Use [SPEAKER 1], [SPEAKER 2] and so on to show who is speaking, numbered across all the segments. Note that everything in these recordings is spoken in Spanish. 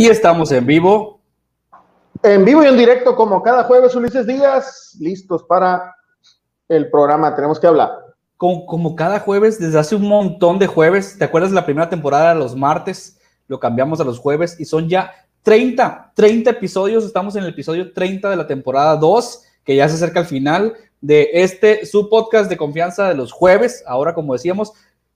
[SPEAKER 1] Y estamos en vivo.
[SPEAKER 2] En vivo y en directo, como cada jueves, Ulises Díaz, listos para el programa. Tenemos que hablar.
[SPEAKER 1] Como, como cada jueves, desde hace un montón de jueves. ¿Te acuerdas la primera temporada los martes? Lo cambiamos a los jueves y son ya 30, 30 episodios. Estamos en el episodio 30 de la temporada 2, que ya se acerca al final de este su podcast de confianza de los jueves. Ahora, como decíamos,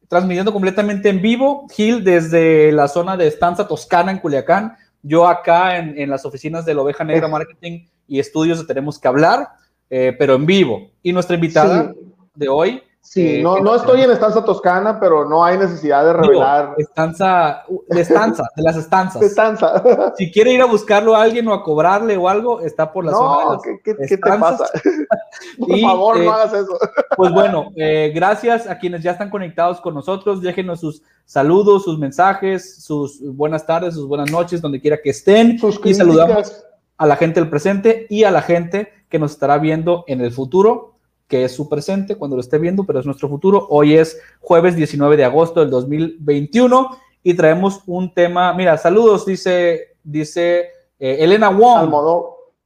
[SPEAKER 1] transmitiendo completamente en vivo. Gil desde la zona de Estanza Toscana en Culiacán. Yo acá en, las oficinas de la Oveja Negra Marketing y Estudios Tenemos que Hablar, eh, pero en vivo. Y nuestra invitada de hoy
[SPEAKER 2] Sí, eh, no, no estoy en estanza toscana, pero no hay necesidad de revelar.
[SPEAKER 1] estanza, de estanza, de las estanzas.
[SPEAKER 2] De estanza.
[SPEAKER 1] Si quiere ir a buscarlo a alguien o a cobrarle o algo, está por la zona de las
[SPEAKER 2] ¿qué, ¿qué, te pasa? por favor, no eh, hagas eso.
[SPEAKER 1] Pues bueno, eh, gracias a quienes ya están conectados con nosotros. Déjenos sus saludos, sus mensajes, sus buenas tardes, sus buenas noches, donde quiera que estén. y saludamos a la gente del presente y a la gente que nos estará viendo en el futuro que es su presente cuando lo esté viendo, pero es nuestro futuro. Hoy es jueves 19 de agosto del 2021 y traemos un tema. Mira, saludos, dice, dice eh, Elena Wong.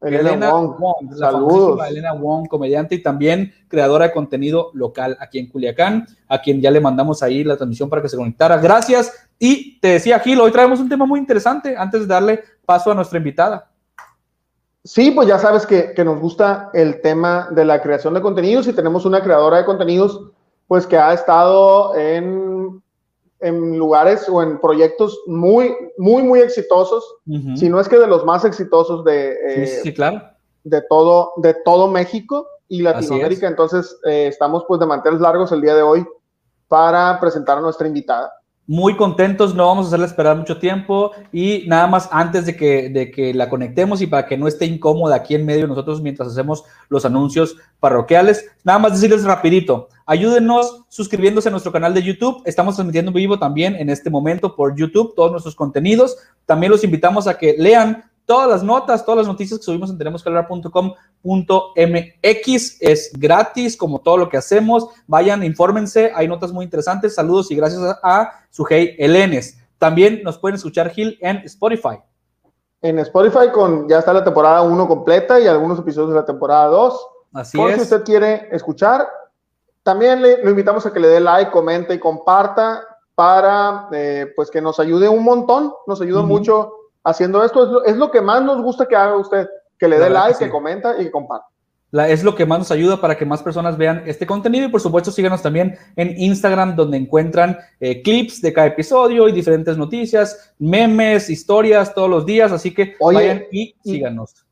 [SPEAKER 2] Elena, Wong,
[SPEAKER 1] saludos. Elena Wong, comediante y también creadora de contenido local aquí en Culiacán, a quien ya le mandamos ahí la transmisión para que se conectara. Gracias. Y te decía, Gil, hoy traemos un tema muy interesante antes de darle paso a nuestra invitada.
[SPEAKER 2] Sí, pues ya sabes que, nos gusta el tema de la creación de contenidos y tenemos una creadora de contenidos pues que ha estado en, lugares o en proyectos muy, muy, muy exitosos, si no es que de los más exitosos de,
[SPEAKER 1] eh, claro.
[SPEAKER 2] de, todo, de todo México y Latinoamérica. Entonces, eh, estamos pues de mantener largos el día de hoy para presentar a nuestra invitada
[SPEAKER 1] muy contentos, no vamos a hacerla esperar mucho tiempo y nada más antes de que, de que la conectemos y para que no esté incómoda aquí en medio nosotros mientras hacemos los anuncios parroquiales, nada más decirles rapidito, ayúdenos suscribiéndose a nuestro canal de YouTube, estamos transmitiendo vivo también en este momento por YouTube todos nuestros contenidos, también los invitamos a que lean todas las notas, todas las noticias que subimos en tenemosquehablar.com.mx. Es gratis, como todo lo que hacemos. Vayan, infórmense, hay notas muy interesantes. Saludos y gracias a, Sujei Elenes. También nos pueden escuchar, Gil, en Spotify.
[SPEAKER 2] En Spotify con ya está la temporada 1 completa y algunos episodios de la temporada 2.
[SPEAKER 1] Así
[SPEAKER 2] Por si usted quiere escuchar, también le, lo invitamos a que le dé like, comente y comparta para eh, pues que nos ayude un montón, nos ayuda mucho haciendo esto. Es lo, que más nos gusta que haga usted, que le dé like, que, comenta y que comparte.
[SPEAKER 1] es lo que más nos ayuda para que más personas vean este contenido y por supuesto síganos también en Instagram donde encuentran eh, clips de cada episodio y diferentes noticias, memes, historias todos los días, así que vayan y, síganos.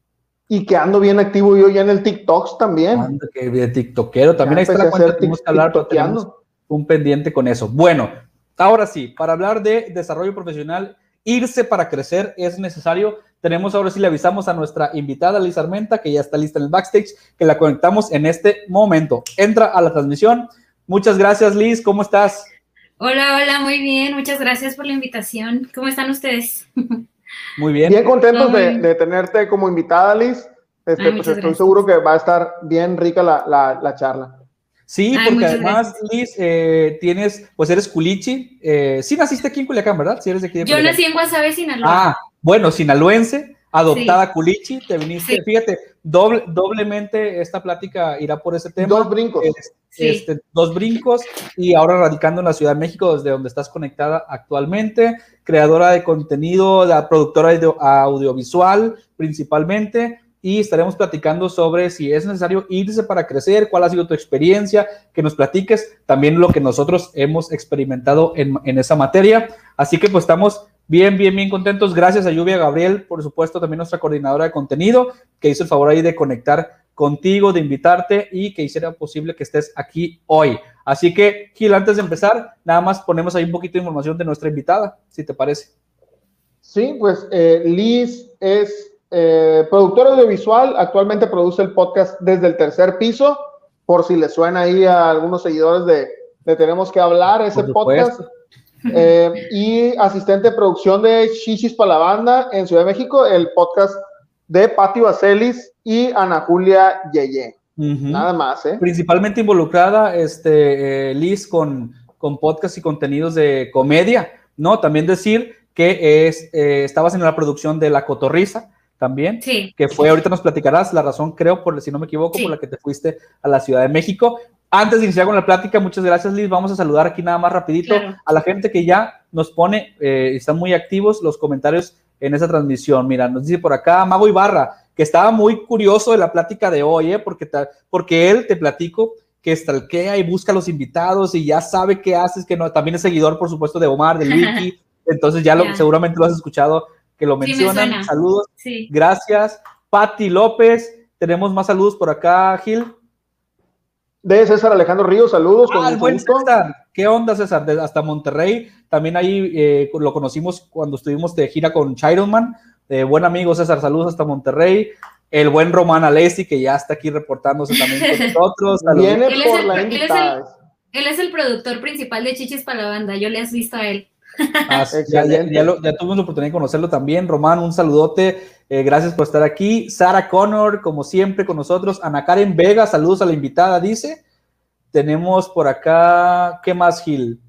[SPEAKER 2] Y que ando bien activo yo ya en el TikTok también. Ando
[SPEAKER 1] que de TikTokero, también ahí está la cuenta que tenemos que hablar, pero tenemos un pendiente con eso. Bueno, ahora sí, para hablar de desarrollo profesional irse para crecer es necesario. Tenemos ahora sí le avisamos a nuestra invitada Liz Armenta, que ya está lista en el backstage, que la conectamos en este momento. Entra a la transmisión. Muchas gracias, Liz. ¿Cómo estás?
[SPEAKER 3] Hola, hola, muy bien. Muchas gracias por la invitación. ¿Cómo están ustedes?
[SPEAKER 1] Muy bien.
[SPEAKER 2] Bien contentos de, tenerte como invitada, Liz. Este, pues estoy seguro que va a estar bien rica la charla.
[SPEAKER 1] Sí, porque además, Liz, eh, tienes, pues eres culichi. Eh, sí naciste aquí en Culiacán, ¿verdad? Sí eres de aquí
[SPEAKER 3] Yo nací en Guasave, Sinaloa.
[SPEAKER 1] Ah, bueno, sinaloense, adoptada culichi, te viniste, fíjate, doble, doblemente esta plática irá por ese tema.
[SPEAKER 2] Dos brincos.
[SPEAKER 1] Este, dos brincos y ahora radicando en la Ciudad de México, desde donde estás conectada actualmente, creadora de contenido, la productora audiovisual principalmente y estaremos platicando sobre si es necesario irse para crecer, cuál ha sido tu experiencia, que nos platiques también lo que nosotros hemos experimentado en, esa materia. Así que pues estamos bien, bien, bien contentos. Gracias a Lluvia Gabriel, por supuesto, también nuestra coordinadora de contenido, que hizo el favor ahí de conectar contigo, de invitarte y que hiciera posible que estés aquí hoy. Así que, Gil, antes de empezar, nada más ponemos ahí un poquito de información de nuestra invitada, si te parece.
[SPEAKER 2] Sí, pues eh, Liz es eh, productor audiovisual, actualmente produce el podcast desde el tercer piso, por si le suena ahí a algunos seguidores de, Tenemos que hablar, ese podcast. Eh, y asistente de producción de Chichis para la banda en Ciudad de México, el podcast de Patti Vaselis y Ana Julia Yeye. Nada más, ¿eh?
[SPEAKER 1] Principalmente involucrada, este, Liz, con, con podcasts y contenidos de comedia, ¿no? También decir que es, eh, estabas en la producción de La Cotorriza también,
[SPEAKER 3] Sí.
[SPEAKER 1] que fue, ahorita nos platicarás la razón, creo, por si no me equivoco,
[SPEAKER 3] Sí.
[SPEAKER 1] por la que te fuiste a la Ciudad de México. Antes de iniciar con la plática, muchas gracias Liz, vamos a saludar aquí nada más rapidito
[SPEAKER 3] Claro.
[SPEAKER 1] a la gente que ya nos pone, eh, están muy activos los comentarios en esa transmisión. Mira, nos dice por acá Mago Ibarra, que estaba muy curioso de la plática de hoy, ¿eh? porque, porque él, te platico, que stalkea y busca a los invitados y ya sabe qué haces, que no, también es seguidor, por supuesto, de Omar, del Wiki, entonces ya, lo, seguramente lo has escuchado que lo
[SPEAKER 3] Sí, me
[SPEAKER 1] mencionan. Saludos,
[SPEAKER 3] Sí.
[SPEAKER 1] gracias. Patti López, tenemos más saludos por acá, Gil.
[SPEAKER 2] De César Alejandro Ríos, saludos. con
[SPEAKER 1] Ah,
[SPEAKER 2] mucho
[SPEAKER 1] buen
[SPEAKER 2] gusto.
[SPEAKER 1] César. ¿Qué onda, César? De- hasta Monterrey. También ahí eh, lo conocimos cuando estuvimos de gira con Chironman. Eh, buen amigo César, saludos hasta Monterrey. El buen Román Alessi, que ya está aquí reportándose también con nosotros. Saludos.
[SPEAKER 2] Viene
[SPEAKER 3] Él es
[SPEAKER 2] por
[SPEAKER 3] el-
[SPEAKER 2] la
[SPEAKER 3] él es el-
[SPEAKER 2] invitada.
[SPEAKER 3] Él es el productor principal de Chichis para la banda. Yo le has visto a él.
[SPEAKER 1] Ah, sí, ya, ya-
[SPEAKER 2] Excelente.
[SPEAKER 1] ya lo- ya tuvimos la oportunidad de conocerlo también. Román, un saludote. Eh, gracias por estar aquí. Sara Connor, como siempre, con nosotros. Ana Karen Vega, saludos a la invitada, dice. Tenemos por acá, ¿qué más, Gil?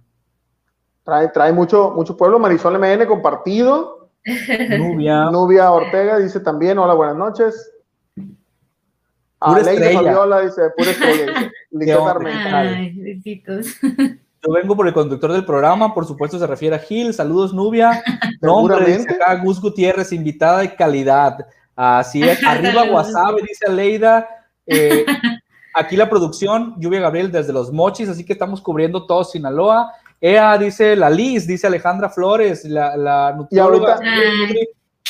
[SPEAKER 2] Trae, trae mucho, mucho pueblo. Marisol MN compartido.
[SPEAKER 1] Nubia.
[SPEAKER 2] Nubia Ortega dice también, hola, buenas noches.
[SPEAKER 1] Pura
[SPEAKER 2] Aleida
[SPEAKER 1] estrella.
[SPEAKER 2] Fabiola dice, pura estrella. dice.
[SPEAKER 3] Ay, besitos.
[SPEAKER 1] Yo vengo por el conductor del programa, por supuesto se refiere a Gil. Saludos, Nubia. Nombre, acá Gus Gutiérrez, invitada de calidad. Así es. Arriba. Wasabi, dice Aleida. Eh, aquí la producción, Lluvia Gabriel desde Los Mochis, así que estamos cubriendo todo Sinaloa. Ea, dice la Liz, dice Alejandra Flores, la, la nutrióloga.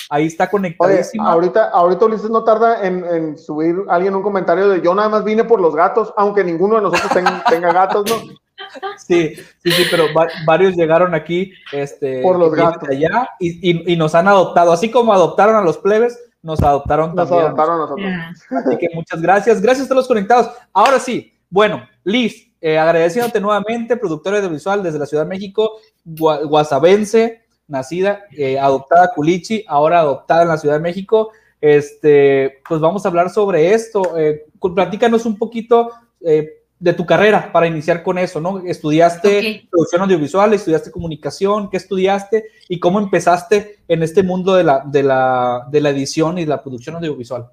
[SPEAKER 1] Ahí está
[SPEAKER 2] Oye,
[SPEAKER 1] conectadísima.
[SPEAKER 2] ahorita, ahorita Ulises no tarda en, en subir alguien un comentario de yo nada más vine por los gatos, aunque ninguno de nosotros ten- tenga gatos, ¿no?
[SPEAKER 1] Sí, sí, sí, pero va- varios llegaron aquí este,
[SPEAKER 2] Por los gatos.
[SPEAKER 1] allá y, y- y nos han adoptado. Así como adoptaron a los plebes, nos adoptaron
[SPEAKER 2] Nos
[SPEAKER 1] también.
[SPEAKER 2] adoptaron a nosotros.
[SPEAKER 3] Ya.
[SPEAKER 1] Así que muchas gracias. Gracias a todos los conectados. Ahora sí, bueno, Liz, eh, agradeciéndote nuevamente, productora audiovisual desde la Ciudad de México, gua- guasabense, nacida, eh, adoptada Culichi, ahora adoptada en la Ciudad de México. Este, pues vamos a hablar sobre esto. Eh, platícanos un poquito eh, de tu carrera para iniciar con eso, ¿no? Estudiaste
[SPEAKER 3] Ok.
[SPEAKER 1] producción audiovisual, estudiaste comunicación, ¿qué estudiaste y cómo empezaste en este mundo de la, de la, de la edición y la producción audiovisual?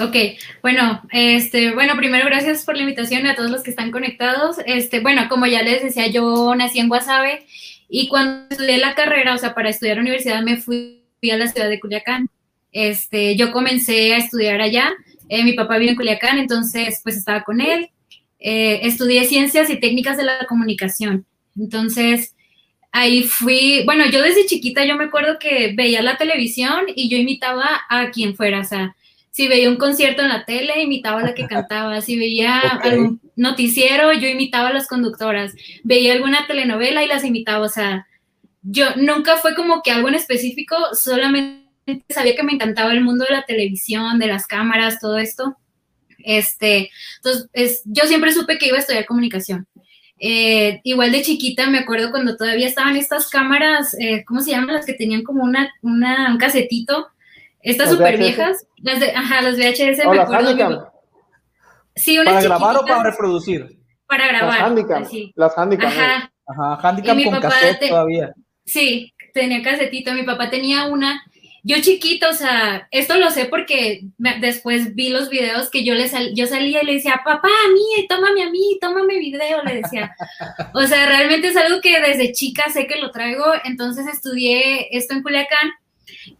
[SPEAKER 3] Ok, bueno, este, bueno, primero gracias por la invitación a todos los que están conectados. Este, bueno, como ya les decía, yo nací en Guasave y cuando estudié la carrera, o sea, para estudiar universidad me fui a la ciudad de Culiacán. Este, yo comencé a estudiar allá. eh, mi papá vive en Culiacán, entonces pues estaba con él. Eh, estudié ciencias y técnicas de la comunicación. Entonces, ahí fui, bueno, yo desde chiquita yo me acuerdo que veía la televisión y yo imitaba a quien fuera, o sea, si veía un concierto en la tele, imitaba a la que cantaba, si veía
[SPEAKER 1] Ok.
[SPEAKER 3] algún noticiero, yo imitaba a las conductoras, veía alguna telenovela y las imitaba, o sea, yo nunca fue como que algo en específico, solamente sabía que me encantaba el mundo de la televisión, de las cámaras, todo esto. Este, entonces, es, yo siempre supe que iba a estudiar comunicación. Eh, igual de chiquita me acuerdo cuando todavía estaban estas cámaras, eh, ¿cómo se llaman? Las que tenían como una, una un casetito, estas
[SPEAKER 2] ¿Las
[SPEAKER 3] súper viejas, las de, ajá, las VHS,
[SPEAKER 2] O
[SPEAKER 3] me
[SPEAKER 2] las
[SPEAKER 3] acuerdo. sí, unas
[SPEAKER 1] ¿Para grabar o para reproducir?
[SPEAKER 3] para
[SPEAKER 2] Las
[SPEAKER 3] grabar.
[SPEAKER 2] Handicam.
[SPEAKER 3] así.
[SPEAKER 2] Las Handicam. eh.
[SPEAKER 3] Ajá,
[SPEAKER 1] Ajá, handicap
[SPEAKER 3] Y mi
[SPEAKER 1] con
[SPEAKER 3] papá
[SPEAKER 1] cassette
[SPEAKER 3] te-
[SPEAKER 1] todavía.
[SPEAKER 3] Sí, tenía casetito. Mi papá tenía una. Yo chiquita, o sea, esto lo sé porque me- después vi los videos que yo le sal- yo salía y le decía, papá, a mí, tómame a mí, tómame video, le decía. O sea, realmente es algo que desde chica sé que lo traigo. Entonces estudié esto en Culiacán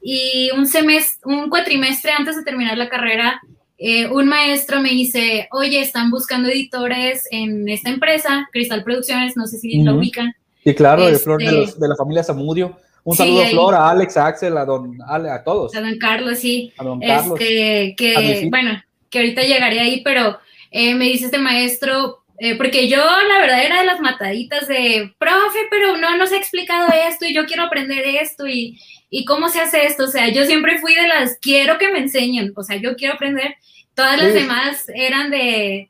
[SPEAKER 3] y un semestre, un cuatrimestre antes de terminar la carrera, eh, un maestro me dice, oye, están buscando editores en esta empresa, Cristal Producciones, no sé si lo
[SPEAKER 1] Ujú.
[SPEAKER 3] ubican.
[SPEAKER 1] Sí, claro, de,
[SPEAKER 3] Este-
[SPEAKER 1] Flor, de, los- de la familia Zamudio. Un
[SPEAKER 3] Sí,
[SPEAKER 1] saludo a. Flor, a Alex, a Axel, a Don a todos.
[SPEAKER 3] A don Carlos, sí.
[SPEAKER 1] A Don Carlos.
[SPEAKER 3] Este, que, bueno, que ahorita llegaré ahí, pero eh, me dice este maestro, eh, porque yo la verdad era de las mataditas de, profe, pero no nos ha explicado esto y yo quiero aprender esto y, y cómo se hace esto. O sea, yo siempre fui de las, quiero que me enseñen, o sea, yo quiero aprender. Todas las
[SPEAKER 2] Sí.
[SPEAKER 3] demás eran de,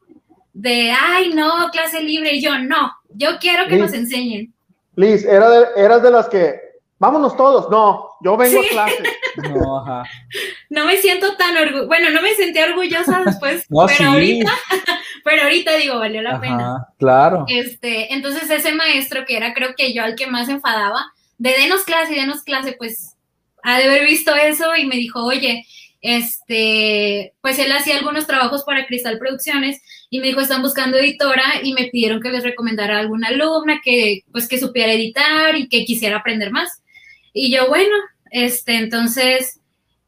[SPEAKER 3] de, ay, no, clase libre, y yo no, yo quiero que nos enseñen.
[SPEAKER 2] Liz, era de, eras de las que, vámonos todos. No, yo vengo
[SPEAKER 3] Sí.
[SPEAKER 2] a clase.
[SPEAKER 1] No, ajá.
[SPEAKER 3] No me siento tan orgullosa, bueno, no me sentí orgullosa después,
[SPEAKER 1] No,
[SPEAKER 3] pero
[SPEAKER 1] sí.
[SPEAKER 3] ahorita, pero ahorita digo, valió la pena.
[SPEAKER 1] Ajá, claro.
[SPEAKER 3] Este, entonces ese maestro que era creo que yo al que más enfadaba, de denos clase y denos clase, pues ha de haber visto eso y me dijo, oye, este, pues él hacía algunos trabajos para Cristal Producciones y me dijo, están buscando editora y me pidieron que les recomendara a alguna alumna que, pues, que supiera editar y que quisiera aprender más. Y yo, bueno, este, entonces,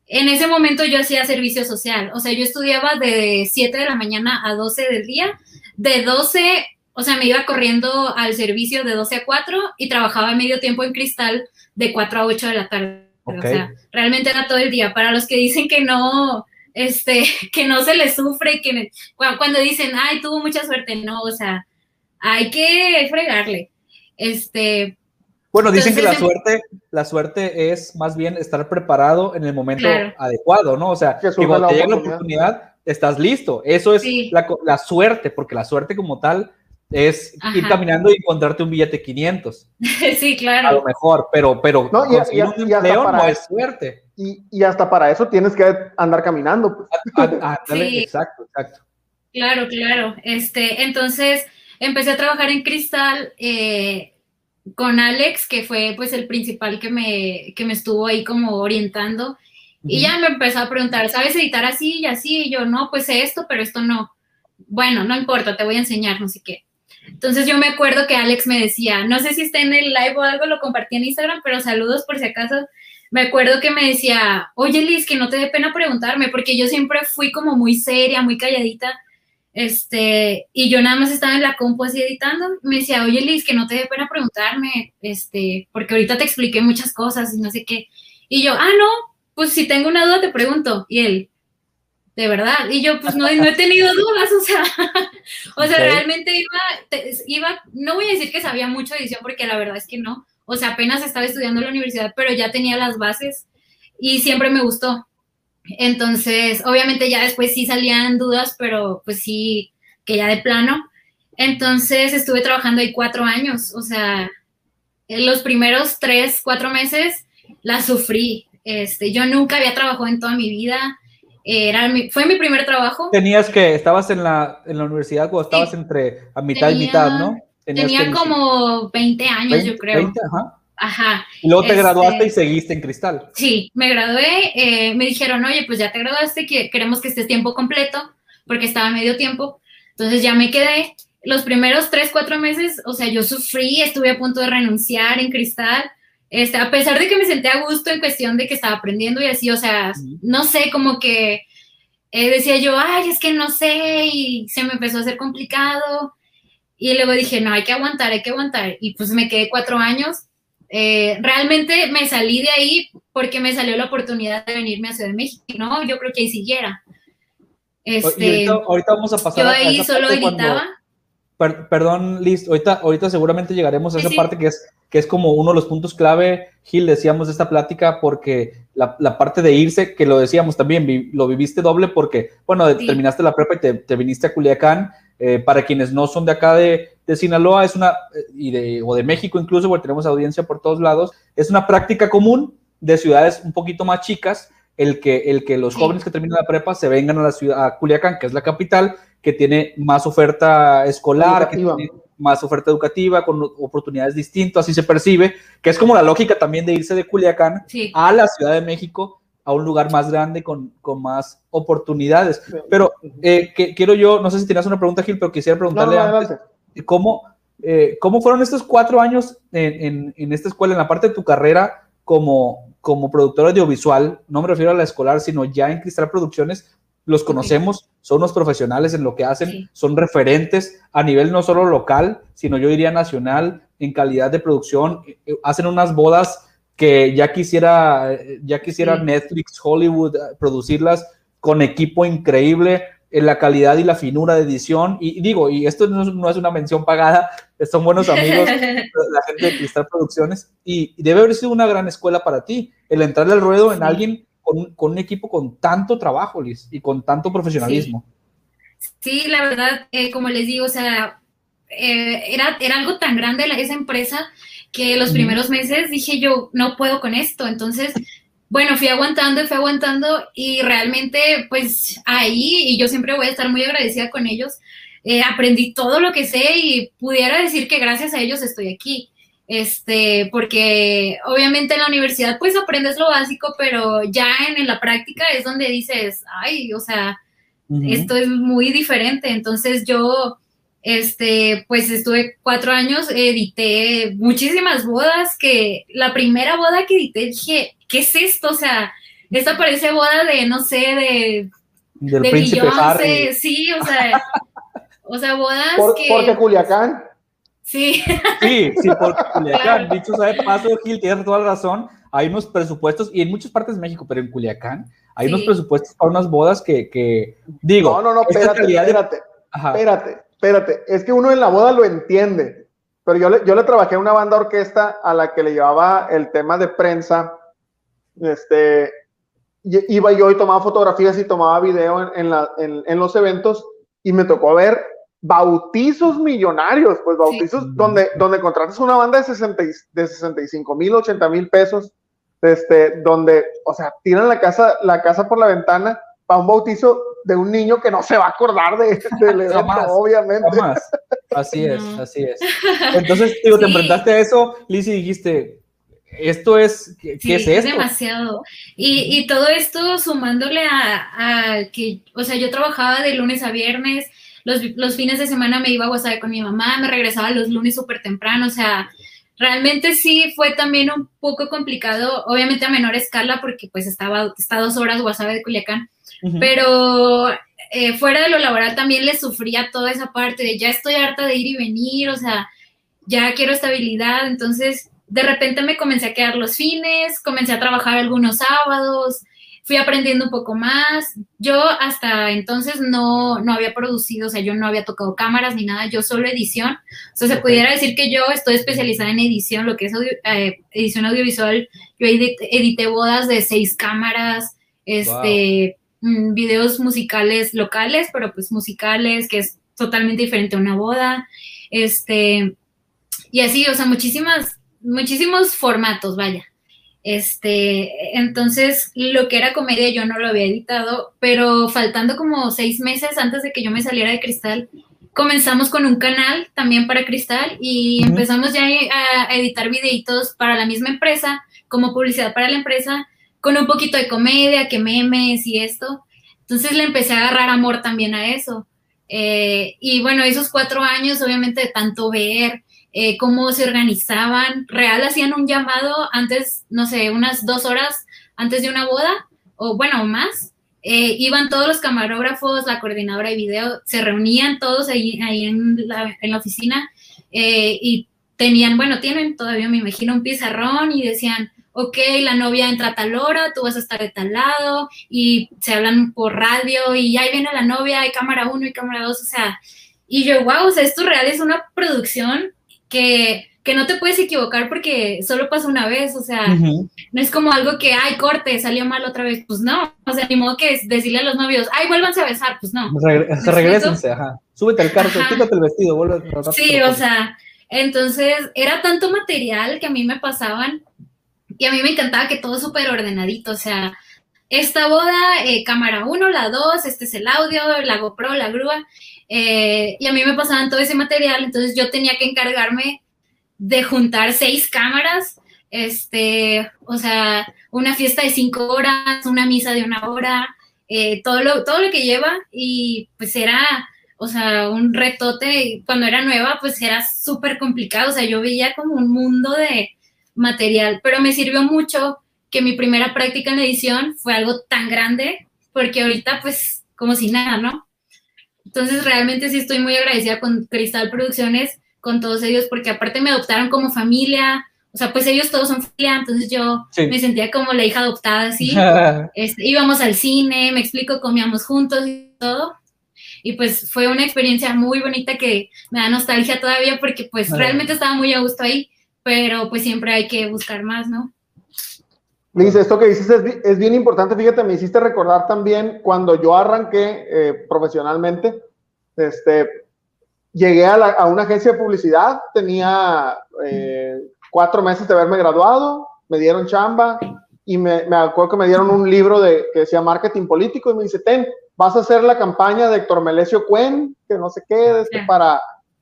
[SPEAKER 3] en ese momento yo hacía servicio social, o sea, yo estudiaba de 7 de la mañana a 12 del día, de 12, o sea, me iba corriendo al servicio de 12 a 4 y trabajaba medio tiempo en Cristal de 4 a 8 de la tarde. O sea, realmente era todo el día. Para los que dicen que no, este, que no se les sufre, que cuando dicen, ay, tuvo mucha suerte, no, o sea, hay que fregarle. Este.
[SPEAKER 1] Bueno, dicen que la suerte, la suerte es más bien estar preparado en el momento adecuado, ¿no? O sea, que, cuando te llega la oportunidad, estás listo. Eso es la, la, suerte, porque la suerte como tal es ir caminando y encontrarte un billete 500.
[SPEAKER 3] sí, claro.
[SPEAKER 1] A lo mejor, pero, pero
[SPEAKER 2] no, y, un empleo no es suerte. Y, y, hasta para eso tienes que andar caminando. Pues.
[SPEAKER 1] Exacto, exacto.
[SPEAKER 3] Claro, claro. Este, entonces empecé a trabajar en Cristal eh, con Alex, que fue pues el principal que me, que me estuvo ahí como orientando. Y ya me empezó a preguntar, ¿sabes editar así y así? Y yo, no, pues esto, pero esto no. Bueno, no importa, te voy a enseñar, no sé qué. Entonces yo me acuerdo que Alex me decía, no sé si está en el live o algo, lo compartí en Instagram, pero saludos por si acaso. Me acuerdo que me decía, oye Liz, que no te dé pena preguntarme, porque yo siempre fui como muy seria, muy calladita, este, y yo nada más estaba en la compu así editando, me decía, oye Liz, que no te dé pena preguntarme, este, porque ahorita te expliqué muchas cosas y no sé qué. Y yo, ah, no, pues si tengo una duda te pregunto. Y él, de verdad. Y yo, pues no, no he tenido dudas, o sea, o sea, realmente iba, iba, no voy a decir que sabía mucho de edición, porque la verdad es que no. O sea, apenas estaba estudiando en la universidad, pero ya tenía las bases y siempre me gustó. Entonces, obviamente ya después sí salían dudas, pero pues sí, que ya de plano. Entonces estuve trabajando ahí cuatro años, o sea, en los primeros tres, cuatro meses la sufrí. Este, yo nunca había trabajado en toda mi vida era fue mi primer trabajo.
[SPEAKER 1] Tenías que, estabas en la, en la universidad cuando estabas entre a mitad y mitad, ¿no?
[SPEAKER 3] tenía como 20 años, yo creo. 20, ajá. Ajá.
[SPEAKER 1] Y luego te graduaste y este, seguiste en Cristal.
[SPEAKER 3] Sí, me gradué, eh, me dijeron, oye, pues ya te graduaste, que queremos que estés tiempo completo, porque estaba medio tiempo. Entonces ya me quedé. Los primeros tres, cuatro meses, o sea, yo sufrí, estuve a punto de renunciar en Cristal, este, a pesar de que me senté a gusto en cuestión de que estaba aprendiendo y así, o sea, no sé, como que eh, decía yo, ay, es que no sé, y se me empezó a hacer complicado. Y luego dije, no, hay que aguantar, hay que aguantar. Y pues me quedé cuatro años. Eh, realmente me salí de ahí porque me salió la oportunidad de venirme a Ciudad de México, ¿no? Yo creo que ahí siguiera.
[SPEAKER 1] Este, ahorita, vamos a pasar
[SPEAKER 3] yo ahí solo editaba.
[SPEAKER 1] perdón, Liz, ahorita, ahorita seguramente llegaremos a esa parte que es que es como uno de los puntos clave, Gil, decíamos de esta plática, porque la, parte de irse, que lo decíamos también, lo viviste doble porque, bueno, terminaste la prepa y te, viniste a Culiacán. Eh, para quienes no son de acá de, Sinaloa, es una, eh, y de, o de México incluso, porque tenemos audiencia por todos lados, es una práctica común de ciudades un poquito más chicas, el que, el que los jóvenes que terminan la prepa se vengan a la ciudad, a Culiacán, que es la capital, que tiene más oferta escolar, que tiene más oferta educativa, con oportunidades distintas, así se percibe, que es como la lógica también de irse de Culiacán a la Ciudad de México, a un lugar más grande con, con más oportunidades. Pero eh, que, quiero yo, no sé si tienes una pregunta, Gil, pero quisiera preguntarle antes, ¿cómo, eh, ¿cómo fueron estos cuatro años en, en, esta escuela, en la parte de tu carrera como, como productor audiovisual? No me refiero a la escolar, sino ya en Cristal Producciones, los conocemos, son unos profesionales en lo que hacen, son referentes a nivel no solo local, sino yo diría nacional en calidad de producción, eh, hacen unas bodas que ya quisiera, eh, ya quisiera Netflix, Hollywood producirlas con equipo increíble en la calidad y la finura de edición. Y, digo, y esto no es, una mención pagada, son buenos amigos, la gente de Cristal Producciones, y, debe haber sido una gran escuela para ti, el entrarle al ruedo en alguien con, un equipo con tanto trabajo, Liz, y con tanto profesionalismo.
[SPEAKER 3] Sí, la verdad, eh, como les digo, o sea, eh, era, era algo tan grande esa empresa que los primeros meses dije yo, no puedo con esto. Entonces, bueno, fui aguantando y fui aguantando y realmente, pues ahí, y yo siempre voy a estar muy agradecida con ellos, eh, aprendí todo lo que sé y pudiera decir que gracias a ellos estoy aquí. este, porque obviamente en la universidad pues aprendes lo básico, pero ya en, la práctica es donde dices, ay, o sea, esto es muy diferente. Entonces yo, este, pues estuve cuatro años, edité muchísimas bodas, que la primera boda que edité dije, ¿qué es esto? O sea, esta parece boda de, no sé, de...
[SPEAKER 1] Del de príncipe Harry.
[SPEAKER 3] Sí, o sea, o sea, bodas
[SPEAKER 2] que... Porque Culiacán.
[SPEAKER 3] Sí.
[SPEAKER 1] Sí, sí, porque Culiacán, dicho sabe paso, Gil, tienes toda la razón, hay unos presupuestos, y en muchas partes de México, pero en Culiacán, hay unos presupuestos para unas bodas que, que digo...
[SPEAKER 2] No, no, no, espérate, espérate, espérate, espérate, es que uno en la boda lo entiende, pero yo le, yo le trabajé a una banda orquesta a la que le llevaba el tema de prensa, este, iba yo y tomaba fotografías y tomaba video en, la, en, los eventos y me tocó ver bautizos millonarios, pues bautizos donde, donde contratas una banda de, 60, de 65 mil, 80 mil pesos, este, donde, o sea, tiran la casa, la casa por la ventana para un bautizo de un niño que no se va a acordar de, del evento, obviamente.
[SPEAKER 1] Así es, así es. Entonces, digo, te enfrentaste a eso, Liz, y dijiste, esto es, ¿qué, es esto? Es
[SPEAKER 3] demasiado. Y, y todo esto sumándole a, que, o sea, yo trabajaba de lunes a viernes, los, los fines de semana me iba a WhatsApp con mi mamá, me regresaba los lunes súper temprano, o sea, realmente sí fue también un poco complicado, obviamente a menor escala, porque pues estaba, está dos horas WhatsApp de Culiacán, pero eh, fuera de lo laboral también le sufría toda esa parte de ya estoy harta de ir y venir, o sea, ya quiero estabilidad, entonces de repente me comencé a quedar los fines, comencé a trabajar algunos sábados, fui aprendiendo un poco más. Yo hasta entonces no, no había producido, o sea, yo no había tocado cámaras ni nada, yo solo edición. O sea, se pudiera decir que yo estoy especializada en edición, lo que es eh, edición audiovisual. Yo edité, bodas de seis cámaras, este, mm, videos musicales locales, pero pues musicales, que es totalmente diferente a una boda. Este, y así, o sea, muchísimas muchísimos formatos, vaya. Este, entonces, lo que era comedia yo no lo había editado, pero faltando como seis meses antes de que yo me saliera de Cristal, comenzamos con un canal también para Cristal y empezamos ya a editar videitos para la misma empresa, como publicidad para la empresa, con un poquito de comedia, que memes y esto. Entonces le empecé a agarrar amor también a eso. Eh, y bueno, esos cuatro años, obviamente, de tanto ver, eh, cómo se organizaban. Real hacían un llamado antes, no sé, unas dos horas antes de una boda, o bueno, más. Eh, iban todos los camarógrafos, la coordinadora de video, se reunían todos ahí, ahí en, la, en la oficina y tenían, bueno, tienen todavía, me imagino, un pizarrón y decían, ok, la novia entra a tal hora, tú vas a estar de tal lado, y se hablan por radio, y ahí viene la novia, hay cámara uno y cámara dos, o sea, y yo, wow, o sea, esto real es una producción que, que no te puedes equivocar porque solo pasa una vez, o sea, no es como algo que, ay, corte, salió mal otra vez, pues no, o sea, ni modo que decirle a los novios, ay, vuélvanse a besar, pues no.
[SPEAKER 1] se regresense, ajá, súbete al carro, quítate el vestido, vuelve
[SPEAKER 3] a Sí, o sea, entonces era tanto material que a mí me pasaban y a mí me encantaba que todo súper ordenadito, o sea, esta boda, eh, cámara 1, la 2, este es el audio, la GoPro, la grúa, eh, y a mí me pasaban todo ese material, entonces yo tenía que encargarme de juntar seis cámaras, este, o sea, una fiesta de cinco horas, una misa de una hora, eh, todo, lo, todo lo que lleva y pues era, o sea, un retote, cuando era nueva pues era súper complicado, o sea, yo veía como un mundo de material, pero me sirvió mucho que mi primera práctica en edición fue algo tan grande, porque ahorita pues como si nada, ¿no? Entonces, realmente sí estoy muy agradecida con Cristal Producciones, con todos ellos, porque aparte me adoptaron como familia, o sea, pues ellos todos son familia, entonces yo me sentía como la hija adoptada, así. Este, íbamos al cine, me explico, comíamos juntos y todo. Y pues fue una experiencia muy bonita que me da nostalgia todavía porque pues realmente estaba muy a gusto ahí, pero pues siempre hay que buscar más, ¿no?
[SPEAKER 2] Liz, esto que dices es, bien importante. Fíjate, me hiciste recordar también cuando yo arranqué eh, profesionalmente, este, llegué a, una agencia de publicidad, tenía eh, cuatro meses de haberme graduado, me dieron chamba y me, acuerdo que me dieron un libro de, que decía Marketing Político y me dice, ten, vas a hacer la campaña de Héctor Melesio Cuen, que no sé qué, este, para,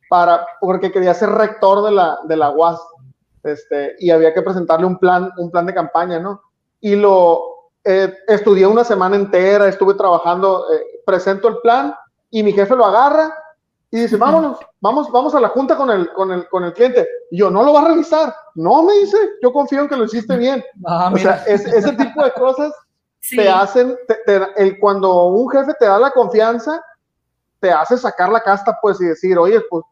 [SPEAKER 2] para, porque quería ser rector de la, de la UAS. Este, y había que presentarle un plan, un plan de campaña, ¿no? Y lo eh, estudié una semana entera, estuve trabajando, eh, presento el plan y mi jefe lo agarra y dice, vámonos, vamos, vamos a la junta con el, con el, con el cliente. Y yo, no lo va a revisar. No, me dice, yo confío en que lo hiciste bien. Ah, o sea, ese tipo de cosas te hacen, el, cuando un jefe te da la confianza, te hace sacar la casta, pues, y decir, oye, pues,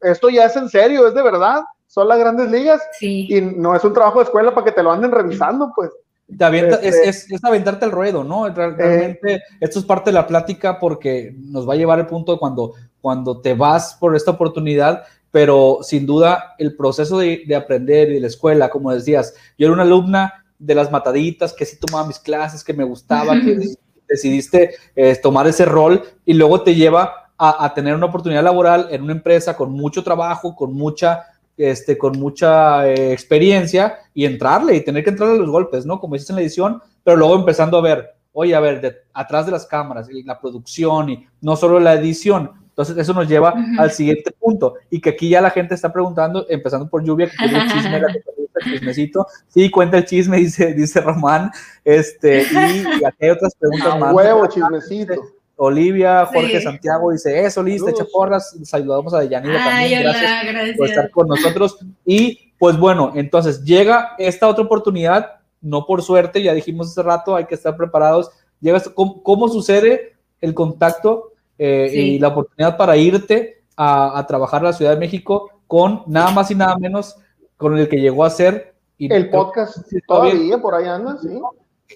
[SPEAKER 2] esto ya es en serio, es de verdad, son las grandes ligas y no es un trabajo de escuela para que te lo anden revisando, pues.
[SPEAKER 1] Este es, es, aventarte el ruedo, ¿no? Eh, realmente esto es parte de la plática porque nos va a llevar el punto de cuando, cuando te vas por esta oportunidad, pero sin duda el proceso de, de aprender y de la escuela, como decías, yo era una alumna de las mataditas, que sí tomaba mis clases, que me gustaba, que decidiste eh, tomar ese rol y luego te lleva a, a, tener una oportunidad laboral en una empresa con mucho trabajo, con mucha este, con mucha eh, experiencia y entrarle y tener que entrar a los golpes, ¿no? Como dices en la edición, pero luego empezando a ver, oye, a ver, de, atrás de las cámaras, y la producción y no solo la edición. Entonces, eso nos lleva al siguiente punto y que aquí ya la gente está preguntando, empezando por Lluvia, que tiene el chisme, el chismecito. Sí, cuenta el chisme, dice, dice Román. Este, y, aquí hay otras preguntas más.
[SPEAKER 2] Huevo, chismecito.
[SPEAKER 1] Olivia, Jorge Santiago dice eso, listo, echa porras, saludamos a Deyanira también, gracias, por estar con nosotros. Y pues bueno, entonces llega esta otra oportunidad, no por suerte, ya dijimos hace rato, hay que estar preparados. Llega ¿cómo, sucede el contacto eh, y la oportunidad para irte a, trabajar a la Ciudad de México con nada más y nada menos con el que llegó a ser
[SPEAKER 2] el podcast todavía por ahí anda, sí.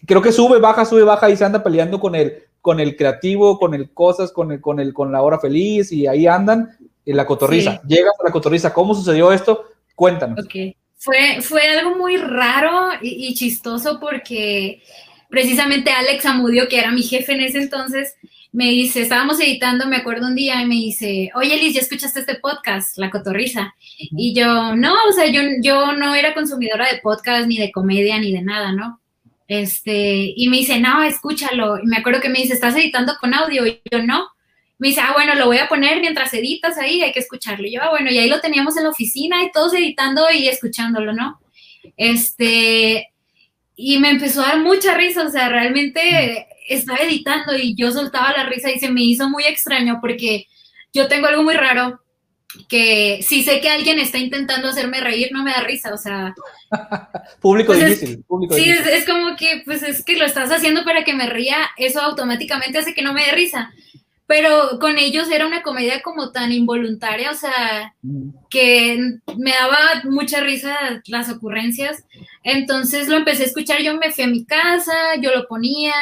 [SPEAKER 1] Creo que sube, baja, sube, baja y se anda peleando con el con el creativo, con el cosas, con el, con el, con la hora feliz y ahí andan en la cotorriza. Llegas a la cotorriza, ¿cómo sucedió esto? Cuéntanos.
[SPEAKER 3] Ok, fue, fue algo muy raro y, chistoso porque precisamente Alex Amudio, que era mi jefe en ese entonces, me dice, estábamos editando, me acuerdo un día, y me dice, oye Liz, ¿ya escuchaste este podcast, La Cotorriza? Y yo, no, o sea, yo, yo no era consumidora de podcast, ni de comedia, ni de nada, ¿no? Este, y me dice, no, escúchalo. Y me acuerdo que me dice, ¿estás editando con audio? Y yo, no. Me dice, ah, bueno, lo voy a poner mientras editas ahí, hay que escucharlo. Y yo, ah, bueno, y ahí lo teníamos en la oficina y todos editando y escuchándolo, ¿no? Este, y me empezó a dar mucha risa, o sea, realmente estaba editando y yo soltaba la risa y se me hizo muy extraño porque yo tengo algo muy raro que si sé que alguien está intentando hacerme reír, no me da risa, o sea...
[SPEAKER 1] público pues difícil,
[SPEAKER 3] Sí, Es, como que, pues es que lo estás haciendo para que me ría, eso automáticamente hace que no me dé risa. Pero con ellos era una comedia como tan involuntaria, o sea, mm. que me daba mucha risa las ocurrencias. Entonces lo empecé a escuchar, yo me fui a mi casa, yo lo ponía,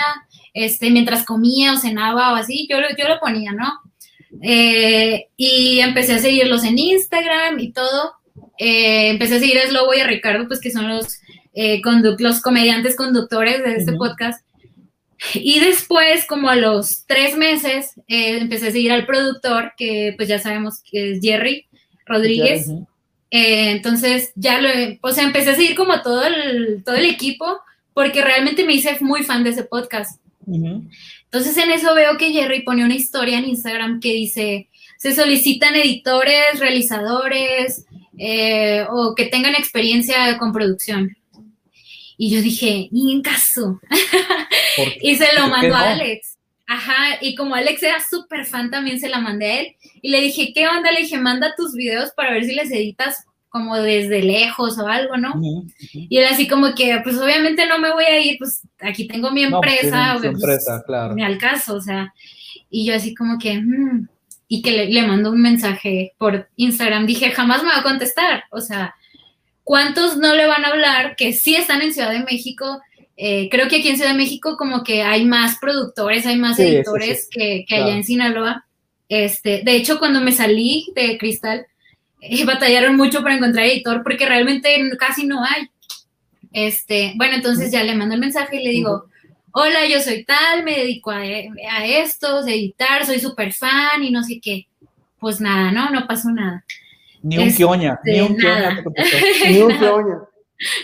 [SPEAKER 3] este, mientras comía o cenaba o así, yo, yo lo ponía, ¿no? Eh, y empecé a seguirlos en Instagram y todo. Eh, empecé a seguir a Slobo y a Ricardo, pues que son los, eh, los comediantes conductores de este podcast. Y después, como a los tres meses, empecé a seguir al productor, que pues ya sabemos que es Jerry Rodríguez. entonces, ya lo, o sea, empecé a seguir como todo el, todo el equipo, porque realmente me hice muy fan de ese podcast. Entonces en eso veo que Jerry pone una historia en Instagram que dice, se solicitan editores, realizadores eh, o que tengan experiencia con producción. Y yo dije, ni en caso. y se lo mandó a Alex. Ajá, y como Alex era súper fan, también se la mandé a él. Y le dije, ¿qué onda? Le dije, manda tus videos para ver si les editas como desde lejos o algo, ¿no? Y él así como que, pues obviamente no me voy a ir, pues aquí tengo mi empresa,
[SPEAKER 1] pues, empresa, claro.
[SPEAKER 3] me al caso, o sea, y yo así como que, mm", y que le, le mando un mensaje por Instagram, dije, jamás me va a contestar, o sea, ¿cuántos no le van a hablar que sí están en Ciudad de México? Eh, creo que aquí en Ciudad de México como que hay más productores, hay más editores que, que allá en Sinaloa. Este, de hecho, cuando me salí de Cristal, eh, batallaron mucho para encontrar editor porque realmente casi no hay. Este, bueno, entonces ya le mando el mensaje y le digo, hola, yo soy tal, me dedico a, a esto, a editar, soy súper fan y no sé qué. Pues nada, ¿no? No pasó nada.
[SPEAKER 1] Ni un quioña, ni un quioña.
[SPEAKER 2] ni un quioña.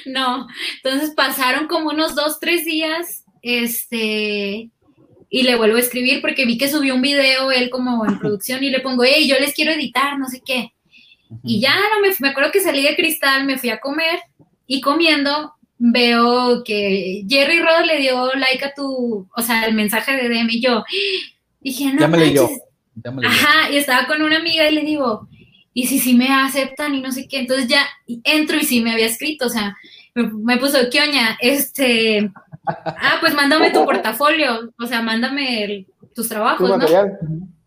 [SPEAKER 3] No, entonces pasaron como unos dos, tres días, este, y le vuelvo a escribir porque vi que subió un video él como en producción y le pongo, hey, yo les quiero editar, no sé qué. Y ya no me, me acuerdo que salí de cristal, me fui a comer y comiendo veo que Jerry Rod le dio like a tu, o sea, el mensaje de DM y yo dije, no,
[SPEAKER 1] ya me leyó.
[SPEAKER 3] Ajá, y estaba con una amiga y le digo, y si sí me aceptan y no sé qué, entonces ya entro y sí me había escrito, o sea, me, puso, ¿qué oña? Este, ah, pues mándame tu portafolio, o sea, mándame tus trabajos, ¿no?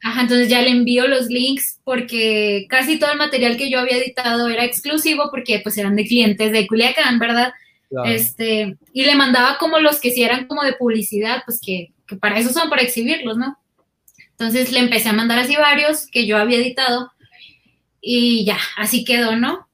[SPEAKER 3] Ajá, entonces ya le envío los links porque casi todo el material que yo había editado era exclusivo porque pues eran de clientes de Culiacán, ¿verdad? Este, y le mandaba como los que sí eran como de publicidad, pues que, que para eso son, para exhibirlos, ¿no? Entonces le empecé a mandar así varios que yo había editado y ya, así quedó, ¿no?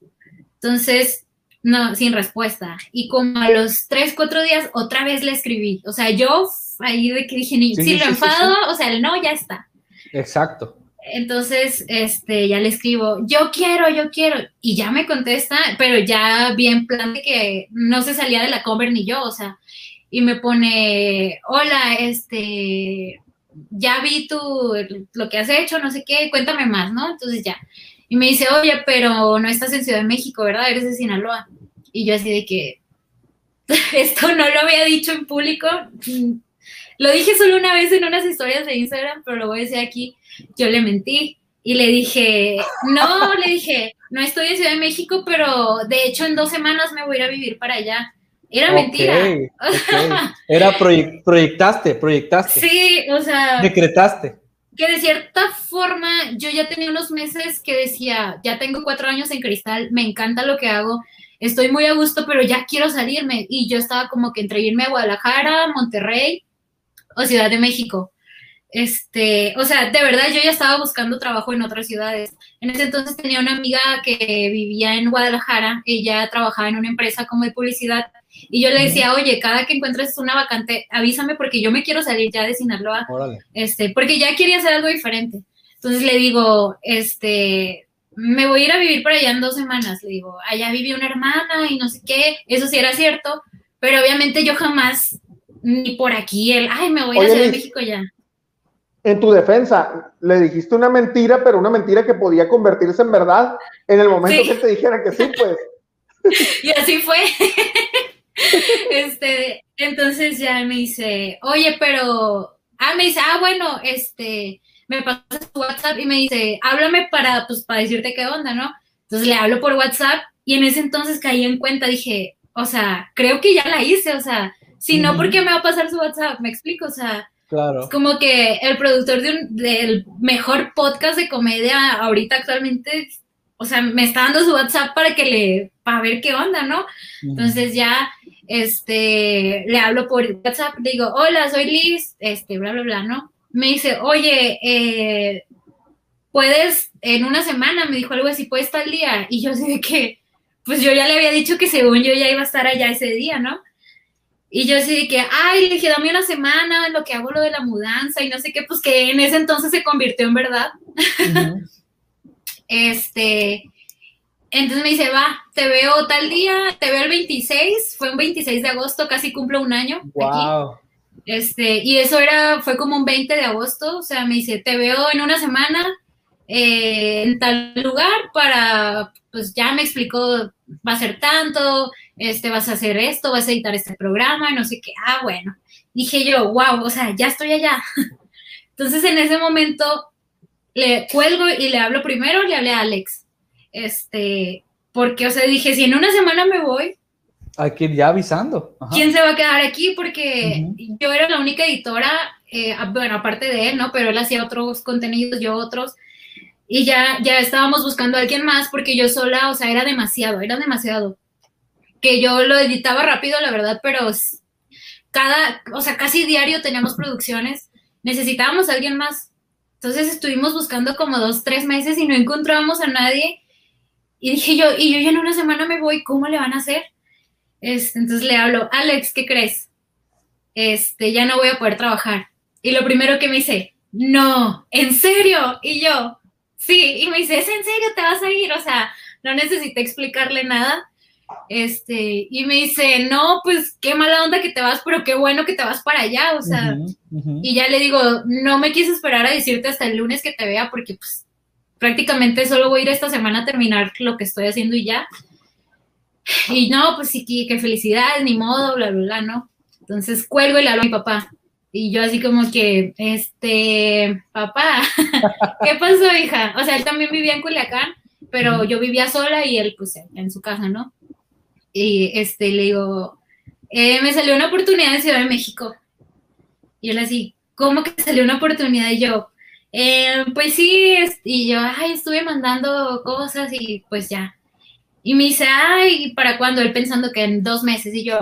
[SPEAKER 3] Entonces, no, sin respuesta. Y como a los tres, cuatro días, otra vez le escribí. O sea, yo ahí de que dije, si lo enfado, o sea, el no, ya está.
[SPEAKER 1] Exacto.
[SPEAKER 3] Entonces, este, ya le escribo, yo quiero, yo quiero, y ya me contesta, pero ya bien plan de que no se salía de la cover ni yo, o sea, y me pone, hola, este, ya vi tu, lo que has hecho, no sé qué, cuéntame más, ¿no? Entonces ya. Y me dice, oye, pero no estás en Ciudad de México, ¿verdad? Eres de Sinaloa. Y yo así de que, esto no lo había dicho en público, lo dije solo una vez en unas historias de Instagram, pero lo voy a decir aquí. Yo le mentí y le dije, no, le dije, no estoy en Ciudad de México, pero de hecho en dos semanas me voy a ir a vivir para allá. Era mentira.
[SPEAKER 1] Era proyectaste, proyectaste.
[SPEAKER 3] Sí, o sea.
[SPEAKER 1] Decretaste.
[SPEAKER 3] Que de cierta forma yo ya tenía unos meses que decía, ya tengo cuatro años en cristal, me encanta lo que hago, estoy muy a gusto, pero ya quiero salirme. Y yo estaba como que entre irme a Guadalajara, Monterrey o Ciudad de México. Este, o sea, de verdad yo ya estaba buscando trabajo en otras ciudades. En ese entonces tenía una amiga que vivía en Guadalajara, ella trabajaba en una empresa como de publicidad y yo le decía, oye, cada que encuentres una vacante, avísame porque yo me quiero salir ya de Sinaloa, este, porque ya quería hacer algo diferente. Entonces le digo, este, me voy a ir a vivir por allá en dos semanas. Le digo, allá vive una hermana y no sé qué, eso sí era cierto, pero obviamente yo jamás ni por aquí el, ay, me voy a Ciudad de México ya.
[SPEAKER 2] En tu defensa, le dijiste una mentira, pero una mentira que podía convertirse en verdad en el momento que te dijera que sí, pues.
[SPEAKER 3] y así fue. este, entonces ya me dice, oye, pero, ah, me dice, ah, bueno, este, me pasa su WhatsApp y me dice, háblame para, pues, para decirte qué onda, ¿no? Entonces le hablo por WhatsApp y en ese entonces caí en cuenta, dije, o sea, creo que ya la hice, o sea, si no, ¿por qué me va a pasar su WhatsApp? ¿Me explico? O sea,
[SPEAKER 1] claro.
[SPEAKER 3] como que el productor de un, del mejor podcast de comedia ahorita actualmente, o sea, me está dando su WhatsApp para que le, para ver qué onda, ¿no? Entonces ya, este, le hablo por WhatsApp, le digo, hola, soy Liz, este, bla, bla, bla, ¿no? Me dice, oye, eh, puedes, en una semana, me dijo algo así, puedes estar al día. Y yo sé de que, pues yo ya le había dicho que según yo ya iba a estar allá ese día, ¿no? Y yo así que, ay, le dije, dame una semana en lo que hago lo de la mudanza y no sé qué, pues que en ese entonces se convirtió en verdad. este, entonces me dice, va, te veo tal día, te veo el 26, fue un 26 de agosto, casi cumplo un año.
[SPEAKER 1] Wow.
[SPEAKER 3] Este, y eso era, fue como un 20 de agosto, o sea, me dice, te veo en una semana eh, en tal lugar para, pues ya me explicó, va a ser tanto, este, vas a hacer esto, vas a editar este programa, no sé qué, ah, bueno. Dije yo, wow, o sea, ya estoy allá. Entonces en ese momento le cuelgo y le hablo primero, le hablé a Alex, este, porque, o sea, dije, si en una semana me voy,
[SPEAKER 1] ir ya avisando.
[SPEAKER 3] ¿Quién se va a quedar aquí? Porque yo era la única editora, eh, bueno, aparte de él, ¿no? Pero él hacía otros contenidos, yo otros. Y ya, ya estábamos buscando a alguien más porque yo sola, o sea, era demasiado, era demasiado que yo lo editaba rápido, la verdad, pero cada, o sea, casi diario teníamos producciones, necesitábamos a alguien más. Entonces estuvimos buscando como dos, tres meses y no encontrábamos a nadie. Y dije yo, y yo ya en una semana me voy, ¿cómo le van a hacer? Este, entonces le hablo, Alex, ¿qué crees? Este, ya no voy a poder trabajar. Y lo primero que me dice, no, ¿en serio? Y yo, sí, y me dice, ¿es en serio? ¿Te vas a ir? O sea, no necesité explicarle nada. Este, y me dice, no, pues qué mala onda que te vas, pero qué bueno que te vas para allá, o sea, y ya le digo, no me quise esperar a decirte hasta el lunes que te vea, porque pues prácticamente solo voy a ir esta semana a terminar lo que estoy haciendo y ya. Y no, pues sí, qué felicidad, ni modo, bla, bla, bla, ¿no? Entonces cuelgo y le hablo a mi papá. Y yo así como que, este, papá, ¿qué pasó, hija? O sea, él también vivía en Culiacán, pero yo vivía sola y él, pues, en su casa, ¿no? Y este, le digo, eh, me salió una oportunidad en Ciudad de México. Y él así, ¿cómo que salió una oportunidad? Y yo, eh, pues sí, y yo, ay, estuve mandando cosas y pues ya. Y me dice, ay, ¿para cuándo? Él pensando que en dos meses. Y yo,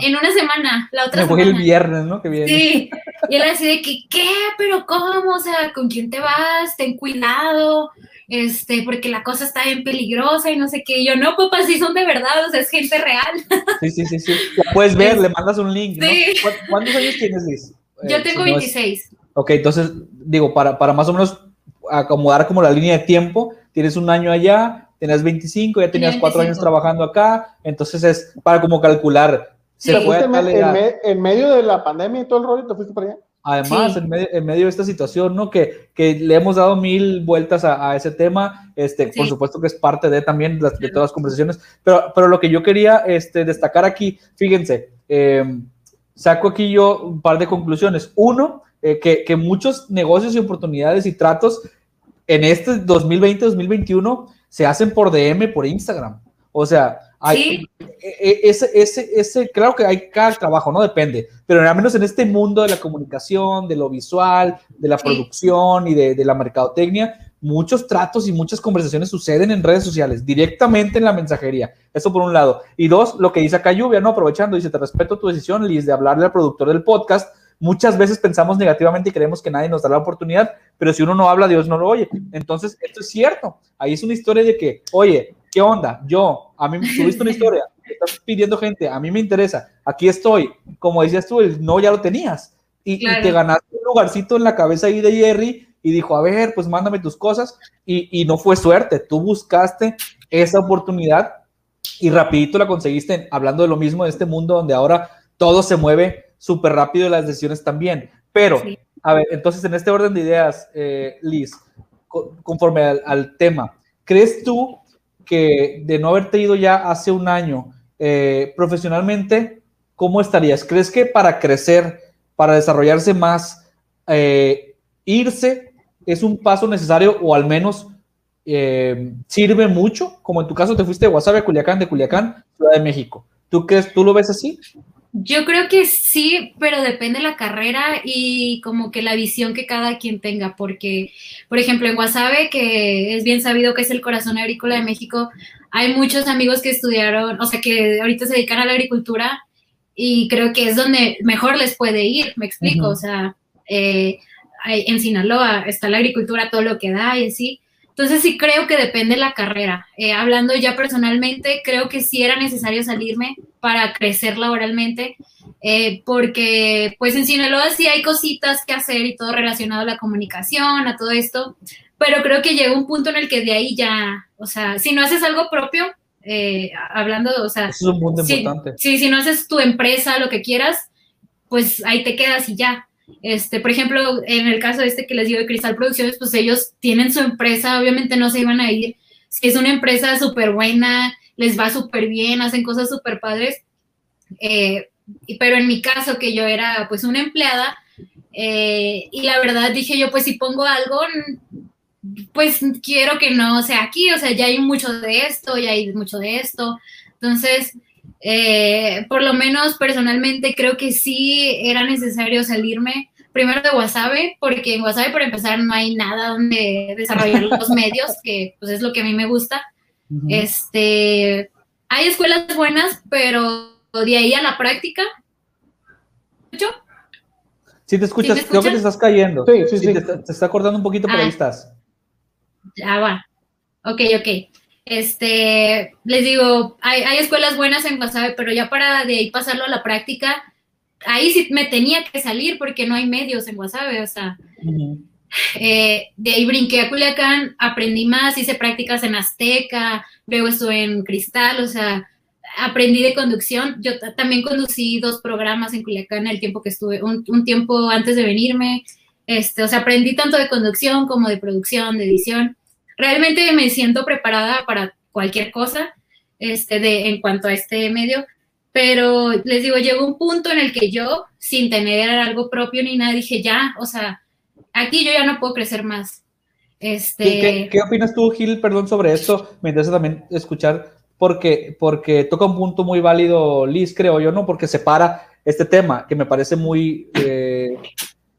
[SPEAKER 3] en, una semana, la otra
[SPEAKER 1] me
[SPEAKER 3] semana.
[SPEAKER 1] el viernes, ¿no? Que viene.
[SPEAKER 3] Sí. Y él así de que, ¿qué? ¿Pero cómo? O sea, ¿con quién te vas? Ten cuidado. Este, porque la cosa está bien peligrosa y no sé qué. Y yo, no, papá, sí son de verdad, o sea, es gente real.
[SPEAKER 1] Sí, sí, sí, sí. La puedes ver, le mandas un link, ¿no? Sí. ¿Cuántos años tienes, Liz?
[SPEAKER 3] Yo eh, tengo 26.
[SPEAKER 1] Ok, entonces, digo, para, para más o menos acomodar como la línea de tiempo, tienes un año allá, tenías 25, ya tenías cuatro años trabajando acá, entonces es para como calcular.
[SPEAKER 2] Se fue en, medio de la pandemia y todo el rollo, ¿te fuiste para allá?
[SPEAKER 1] Además, en, medio, de esta situación, ¿no? Que, que le hemos dado mil vueltas a, ese tema, este, por supuesto que es parte de también de, todas las conversaciones, pero, pero lo que yo quería este, destacar aquí, fíjense, eh, saco aquí yo un par de conclusiones. Uno, eh, que, que, muchos negocios y oportunidades y tratos en este 2020-2021 se hacen por DM, por Instagram. O sea, hay, e, e, ese, ese, ese, claro que hay cada trabajo, no depende, pero al menos en este mundo de la comunicación, de lo visual, de la producción y de, de, la mercadotecnia, muchos tratos y muchas conversaciones suceden en redes sociales, directamente en la mensajería. Eso por un lado. Y dos, lo que dice acá Lluvia, ¿no? Aprovechando, dice, te respeto tu decisión, Liz, de hablarle al productor del podcast Muchas veces pensamos negativamente y creemos que nadie nos da la oportunidad, pero si uno no habla, Dios no lo oye. Entonces, esto es cierto. Ahí es una historia de que, oye, ¿qué onda? Yo, a mí me subiste una historia, estás pidiendo gente, a mí me interesa, aquí estoy. Como decías tú, el no ya lo tenías. Y, te ganaste un lugarcito en la cabeza ahí de Jerry y dijo, a ver, pues mándame tus cosas. Y, y no fue suerte, tú buscaste esa oportunidad y rapidito la conseguiste, hablando de lo mismo de este mundo donde ahora todo se mueve súper rápido las decisiones también. Pero, a ver, entonces en este orden de ideas, eh, Liz, conforme al, tema, ¿crees tú que de no haberte ido ya hace un año eh, profesionalmente, cómo estarías? ¿Crees que para crecer, para desarrollarse más, eh, irse es un paso necesario o al menos sirve mucho? Como en tu caso te fuiste de Guasave a Culiacán, de Culiacán, Ciudad de México. ¿Tú, crees, ¿Tú lo ves así?
[SPEAKER 3] Yo creo que sí, pero depende de la carrera y como que la visión que cada quien tenga, porque, por ejemplo, en Guasave, que es bien sabido que es el corazón agrícola de México, hay muchos amigos que estudiaron, o sea, que ahorita se dedican a la agricultura y creo que es donde mejor les puede ir, me explico, o sea, eh, en Sinaloa está la agricultura, todo lo que da y así. Entonces sí creo que depende la carrera. Eh, hablando ya personalmente, creo que sí era necesario salirme para crecer laboralmente, eh, porque pues en Sinaloa sí hay cositas que hacer y todo relacionado a la comunicación, a todo esto, pero creo que llega un punto en el que de ahí ya, o sea, si no haces algo propio, eh, hablando, o sea,
[SPEAKER 1] es un punto importante.
[SPEAKER 3] Sí, si no haces tu empresa, lo que quieras, pues ahí te quedas y ya. Este, por ejemplo, en el caso este que les digo de Cristal Producciones, pues ellos tienen su empresa, obviamente no se iban a ir. Si es una empresa súper buena, les va súper bien, hacen cosas súper padres. Eh, pero en mi caso, que yo era pues una empleada, eh, y la verdad dije yo, pues si pongo algo, pues quiero que no sea aquí, o sea, ya hay mucho de esto, ya hay mucho de esto. Entonces, eh, por lo menos personalmente creo que sí era necesario salirme primero de Wasabe, porque en Wasabe por empezar no hay nada donde desarrollar los medios, que pues es lo que a mí me gusta. Este, hay escuelas buenas, pero de ahí a la práctica.
[SPEAKER 1] ¿Escucho? Sí, te escuchas, creo que te estás cayendo. Sí, sí, sí. Te, está cortando un poquito, pero ahí ah. estás.
[SPEAKER 3] Ya va. Ok, ok. Este, les digo, hay, escuelas buenas en Guasave, pero ya para de ahí pasarlo a la práctica, ahí sí me tenía que salir porque no hay medios en Guasave, o sea, eh, de ahí brinqué a Culiacán, aprendí más, hice prácticas en Azteca, luego estuve en Cristal, o sea, aprendí de conducción. Yo también conducí dos programas en Culiacán el tiempo que estuve, un, un, tiempo antes de venirme. Este, o sea, aprendí tanto de conducción como de producción, de edición. Realmente me siento preparada para cualquier cosa este, de, en cuanto a este medio, pero les digo, llegó un punto en el que yo, sin tener algo propio ni nada, dije, ya, o sea, aquí yo ya no puedo crecer más. Este...
[SPEAKER 1] ¿Qué, opinas tú, Gil, perdón, sobre esto? Me interesa también escuchar, porque, porque toca un punto muy válido, Liz, creo yo, ¿no? Porque separa este tema, que me parece muy, eh,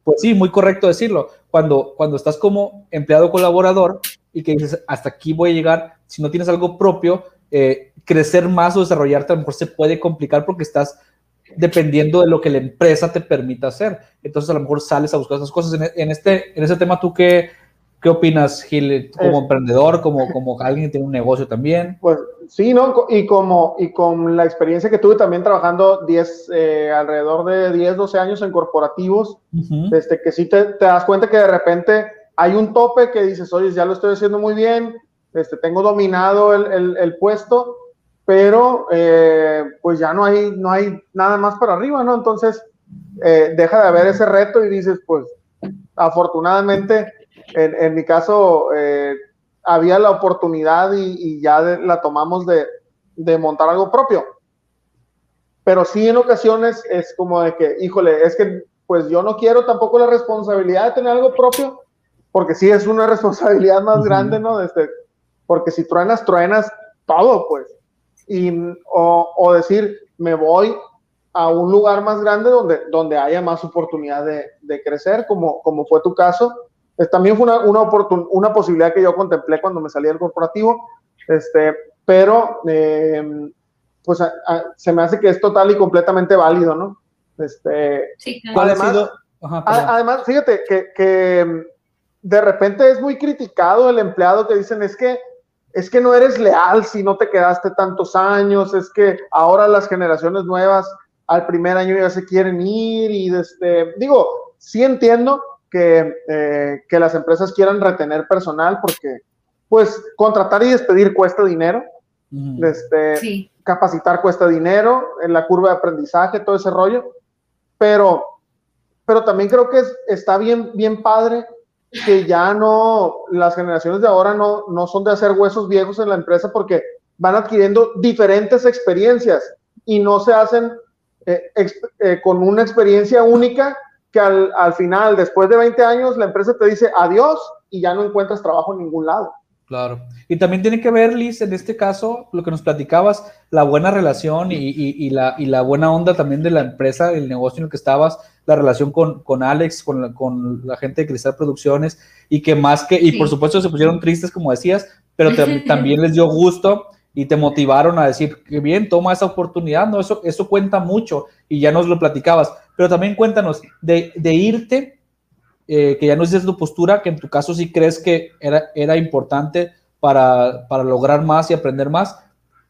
[SPEAKER 1] pues sí, muy correcto decirlo. Cuando, cuando estás como empleado colaborador y que dices, hasta aquí voy a llegar, si no tienes algo propio, eh, crecer más o desarrollarte a lo mejor se puede complicar porque estás dependiendo de lo que la empresa te permita hacer. Entonces a lo mejor sales a buscar esas cosas. En, este, en ese tema, ¿tú qué, qué opinas, Gil, como emprendedor, como, como alguien que tiene un negocio también?
[SPEAKER 2] Pues sí, ¿no? Y, como, y con la experiencia que tuve también trabajando 10, eh, alrededor de 10, 12 años en corporativos, desde que sí te, te, das cuenta que de repente hay un tope que dices, oye, ya lo estoy haciendo muy bien, este, tengo dominado el, el, el puesto, pero eh, pues ya no hay, no hay nada más para arriba, ¿no? Entonces, eh, deja de haber ese reto y dices, pues, afortunadamente, en, en mi caso, eh, había la oportunidad y, y ya la tomamos de, de, montar algo propio. Pero sí en ocasiones es como de que, híjole, es que pues yo no quiero tampoco la responsabilidad de tener algo propio, porque sí es una responsabilidad más grande, ¿no? Este, porque si truenas, truenas todo, pues y, o, decir, me voy a un lugar más grande donde, donde haya más oportunidad de, de crecer, como, como fue tu caso. Es, también fue una, una, una, posibilidad que yo contemplé cuando me salí del corporativo, este, pero eh, pues se me hace que es total y completamente válido, ¿no? Este,
[SPEAKER 3] sí,
[SPEAKER 2] además, además, fíjate que, que de repente es muy criticado el empleado que dicen es que es que no eres leal si no te quedaste tantos años, es que ahora las generaciones nuevas al primer año ya se quieren ir y este, digo, sí entiendo que, eh, que las empresas quieran retener personal porque pues contratar y despedir cuesta dinero, este, capacitar cuesta dinero, en la curva de aprendizaje, todo ese rollo, pero, pero también creo que está bien, bien padre que ya no, las generaciones de ahora no, no son de hacer huesos viejos en la empresa porque van adquiriendo diferentes experiencias y no se hacen eh, eh, con una experiencia única que al, al, final, después de 20 años, la empresa te dice adiós y ya no encuentras trabajo en ningún lado.
[SPEAKER 1] Claro. Y también tiene que ver, Liz, en este caso, lo que nos platicabas, la buena relación y, y, la, y la buena onda también de la empresa, el negocio en el que estabas, la relación con, con Alex, con la, con la gente de Cristal Producciones, y que más que, y por supuesto se pusieron tristes, como decías, pero también les dio gusto y te motivaron a decir, que bien, toma esa oportunidad, ¿no? Eso, eso cuenta mucho y ya nos lo platicabas, pero también cuéntanos de, de irte eh, que ya no es tu postura, que en tu caso sí crees que era, era importante para, para lograr más y aprender más.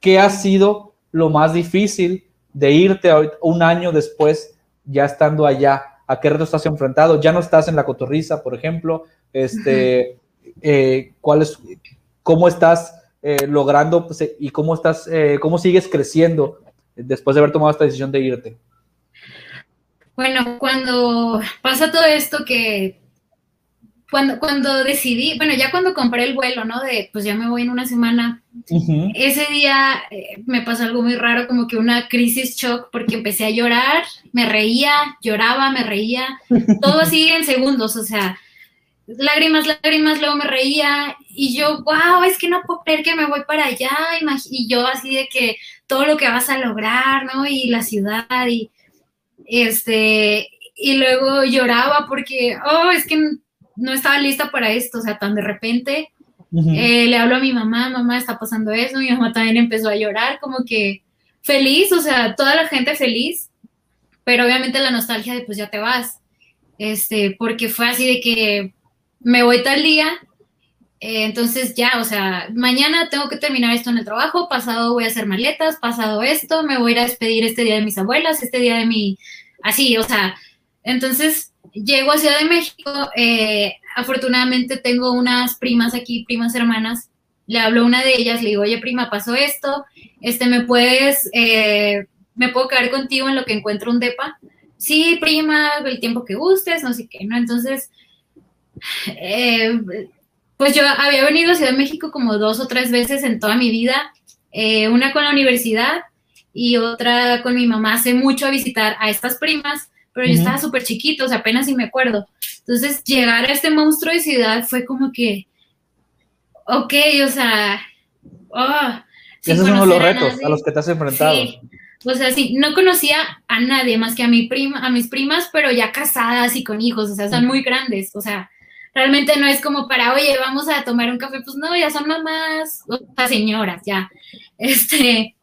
[SPEAKER 1] ¿Qué ha sido lo más difícil de irte un año después, ya estando allá? ¿A qué reto estás enfrentado? Ya no estás en la cotorriza, por ejemplo. Este, eh, ¿cuál es, ¿Cómo estás eh, logrando pues, y cómo, estás, cómo sigues creciendo después de haber tomado esta decisión de irte?
[SPEAKER 3] Bueno, cuando pasa todo esto que cuando, cuando decidí, bueno, ya cuando compré el vuelo, ¿no? De pues ya me voy en una semana, ese día eh, me pasó algo muy raro, como que una crisis shock, porque empecé a llorar, me reía, lloraba, me reía, todo así en segundos, o sea, lágrimas, lágrimas, luego me reía, y yo, wow, es que no puedo creer que me voy para allá, y yo así de que todo lo que vas a lograr, ¿no? Y la ciudad, y este, y luego lloraba porque, oh, es que no estaba lista para esto, o sea, tan de repente. Eh, le hablo a mi mamá, mamá, está pasando eso, mi mamá también empezó a llorar, como que feliz, o sea, toda la gente feliz, pero obviamente la nostalgia de pues ya te vas, este, porque fue así de que me voy tal día, eh, entonces ya, o sea, mañana tengo que terminar esto en el trabajo, pasado voy a hacer maletas, pasado esto, me voy a ir a despedir este día de mis abuelas, este día de mi, así, o sea, entonces llego a Ciudad de México, eh, afortunadamente tengo unas primas aquí, primas hermanas, le hablo a una de ellas, le digo, oye prima, pasó esto, este, ¿me puedes, eh, me puedo quedar contigo en lo que encuentro un depa? Sí, prima, el tiempo que gustes, no sé qué, ¿no? Entonces, pues yo había venido a Ciudad de México como dos o tres veces en toda mi vida, eh, una con la universidad y otra con mi mamá hace mucho a visitar a estas primas, pero yo estaba súper chiquito, o sea, apenas si me acuerdo. Entonces, llegar a este monstruo de ciudad fue como que, ok, o sea, oh,
[SPEAKER 1] esos son los retos a, los que te has enfrentado.
[SPEAKER 3] Sí. O sea, sí, no conocía a nadie más que a mi prima, a mis primas, pero ya casadas y con hijos, o sea, son muy grandes, o sea, realmente no es como para, oye, vamos a tomar un café, pues no, ya son mamás, o sea, señoras, ya. Este,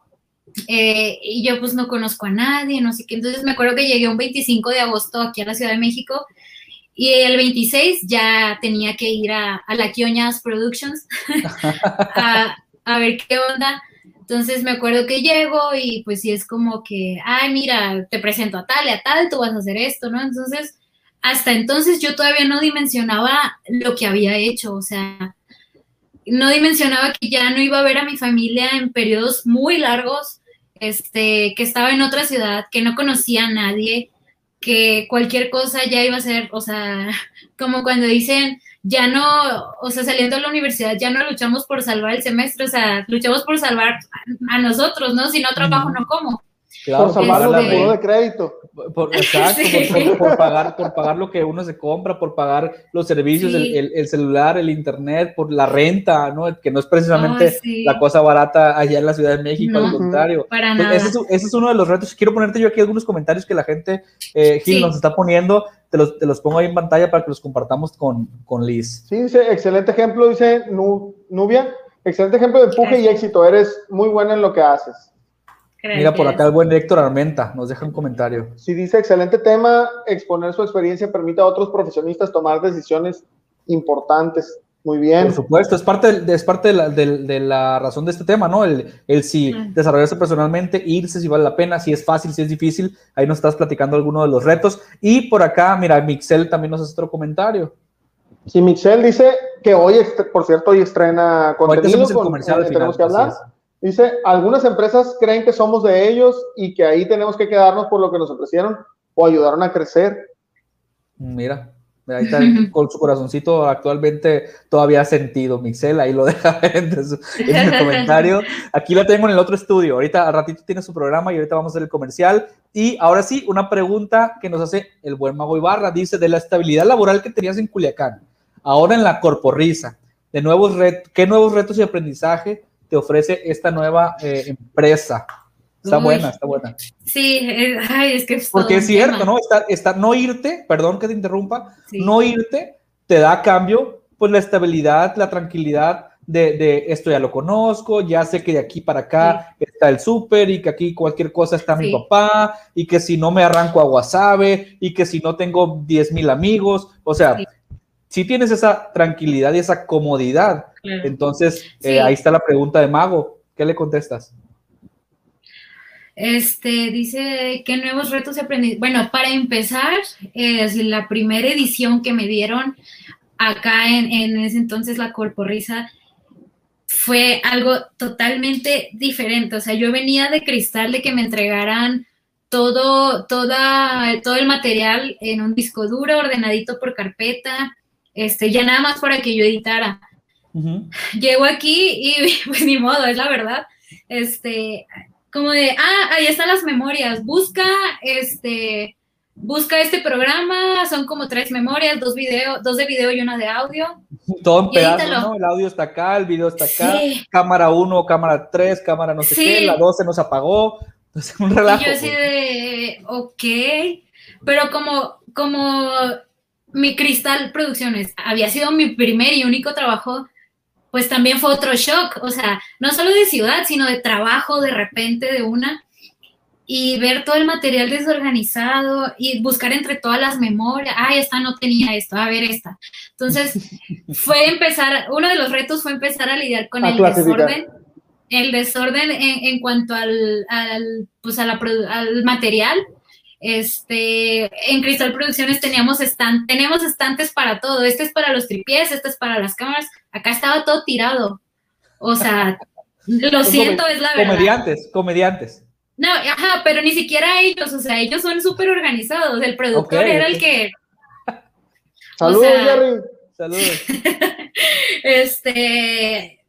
[SPEAKER 3] eh, y yo pues no conozco a nadie, no sé qué. Entonces me acuerdo que llegué un 25 de agosto aquí a la Ciudad de México y el 26 ya tenía que ir a, la Quioñas Productions a, a, ver qué onda. Entonces me acuerdo que llego y pues sí es como que, ay, mira, te presento a tal y a tal, tú vas a hacer esto, ¿no? Entonces, hasta entonces yo todavía no dimensionaba lo que había hecho, o sea, no dimensionaba que ya no iba a ver a mi familia en periodos muy largos, este, que estaba en otra ciudad, que no conocía a nadie, que cualquier cosa ya iba a ser, o sea, como cuando dicen, ya no, o sea, saliendo de la universidad, ya no luchamos por salvar el semestre, o sea, luchamos por salvar a, nosotros, ¿no? Si no trabajo, no como.
[SPEAKER 2] Claro, por salvar el de crédito.
[SPEAKER 1] Por, exacto, por, pagar, por pagar lo que uno se compra, por pagar los servicios, el, celular, el internet, por la renta, ¿no? Que no es precisamente la cosa barata allá en la Ciudad de México, al contrario.
[SPEAKER 3] Para
[SPEAKER 1] pues, ese, es, uno de los retos. Quiero ponerte yo aquí algunos comentarios que la gente, eh, Gil, nos está poniendo. Te los, te los, pongo ahí en pantalla para que los compartamos con, con Liz.
[SPEAKER 2] Sí, dice, excelente ejemplo, dice Nubia. Excelente ejemplo de empuje y éxito. Eres muy buena en lo que haces.
[SPEAKER 1] Mira, por acá el buen Héctor Armenta nos deja un comentario.
[SPEAKER 2] Sí, dice, excelente tema, exponer su experiencia permite a otros profesionistas tomar decisiones importantes. Muy bien.
[SPEAKER 1] Por supuesto, es parte, de, es parte de, la, de, la razón de este tema, ¿no? El, el si desarrollarse personalmente, irse si vale la pena, si es fácil, si es difícil. Ahí nos estás platicando algunos de los retos. Y por acá, mira, Mixel también nos hace otro comentario.
[SPEAKER 2] Sí, Mixel dice que hoy, por cierto, hoy estrena contenido.
[SPEAKER 1] Hoy comercial
[SPEAKER 2] eh, tenemos que hablar. Dice, algunas empresas creen que somos de ellos y que ahí tenemos que quedarnos por lo que nos ofrecieron o ayudaron a crecer.
[SPEAKER 1] Mira, ahí está con su corazoncito actualmente todavía sentido, Mixel, ahí lo deja en, el comentario. Aquí la tengo en el otro estudio, ahorita al ratito tiene su programa y ahorita vamos a hacer el comercial. Y ahora sí, una pregunta que nos hace el buen Mago Ibarra, dice, de la estabilidad laboral que tenías en Culiacán, ahora en la Corporrisa, de nuevos retos, ¿qué nuevos retos y aprendizaje te ofrece esta nueva eh, empresa. Está buena, está buena.
[SPEAKER 3] Sí, es, que es
[SPEAKER 1] Porque es cierto, ¿no? Está, no irte, perdón que te interrumpa, no irte te da a cambio, pues la estabilidad, la tranquilidad de, esto ya lo conozco, ya sé que de aquí para acá está el súper y que aquí cualquier cosa está mi papá y que si no me arranco a Wasabe y que si no tengo 10 mil amigos, o sea, si tienes esa tranquilidad y esa comodidad, entonces eh, ahí está la pregunta de Mago. ¿Qué le contestas?
[SPEAKER 3] Este dice qué nuevos retos he aprendido. Bueno, para empezar, es la primera edición que me dieron acá en, en ese entonces la Corporrisa fue algo totalmente diferente. O sea, yo venía de cristal de que me entregaran todo, toda, todo el material en un disco duro, ordenadito por carpeta, este, ya nada más para que yo editara. Llego aquí y pues ni modo, es la verdad. Este, como de, ah, ahí están las memorias, busca, este, busca este programa, son como tres memorias, dos video, dos de video y una de audio.
[SPEAKER 1] Todo en pedazos, ¿no? El audio está acá, el video está acá, cámara 1, cámara 3, cámara no sé qué, la 12 nos apagó, entonces un relajo.
[SPEAKER 3] Y yo así de, ok, pero como, como mi Cristal Producciones había sido mi primer y único trabajo, pues también fue otro shock, o sea, no solo de ciudad, sino de trabajo de repente de una, y ver todo el material desorganizado y buscar entre todas las memorias, ah, esta no tenía esto, a ver esta. Entonces, fue empezar, uno de los retos fue empezar a lidiar con el desorden, el desorden en, cuanto al, al, pues a la, al material, este, en Cristal Producciones teníamos stand, tenemos estantes para todo. Este es para los tripiés, este es para las cámaras. Acá estaba todo tirado. O sea, lo siento, es la
[SPEAKER 1] verdad. Comediantes, comediantes.
[SPEAKER 3] No, ajá, pero ni siquiera ellos, o sea, ellos son súper organizados. El productor era el que.
[SPEAKER 2] Saludos, Jerry.
[SPEAKER 1] Saludos.
[SPEAKER 3] este,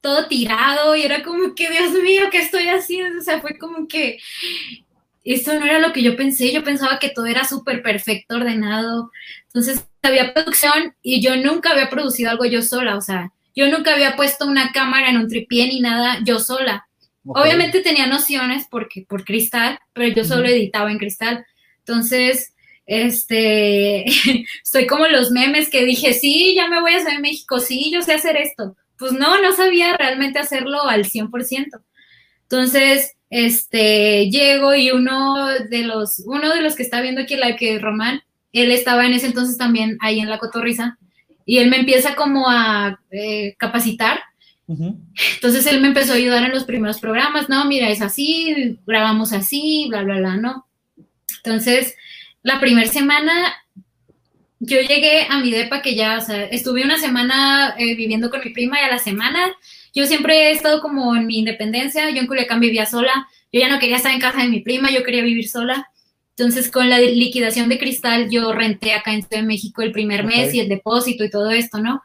[SPEAKER 3] todo tirado y era como que, Dios mío, ¿qué estoy haciendo? O sea, fue como que esto no era lo que yo pensé, yo pensaba que todo era súper perfecto, ordenado. Entonces, había producción y yo nunca había producido algo yo sola, o sea, yo nunca había puesto una cámara en un tripié ni nada yo sola. Obviamente tenía nociones porque por cristal, pero yo solo editaba en cristal. Entonces, este, estoy como los memes que dije, sí, ya me voy a hacer en México, sí, yo sé hacer esto. Pues no, no sabía realmente hacerlo al 100%. Entonces, este, llego y uno de los, uno de los que está viendo aquí, la que Román, él estaba en ese entonces también ahí en la cotorriza, y él me empieza como a eh, capacitar. Entonces él me empezó a ayudar en los primeros programas, no, mira, es así, grabamos así, bla, bla, bla, ¿no? Entonces, la primera semana yo llegué a mi depa que ya, o sea, estuve una semana eh, viviendo con mi prima y a la semana yo siempre he estado como en mi independencia, yo en Culiacán vivía sola, yo ya no quería estar en casa de mi prima, yo quería vivir sola. Entonces, con la liquidación de cristal, yo renté acá en Ciudad de México el primer mes y el depósito y todo esto, ¿no?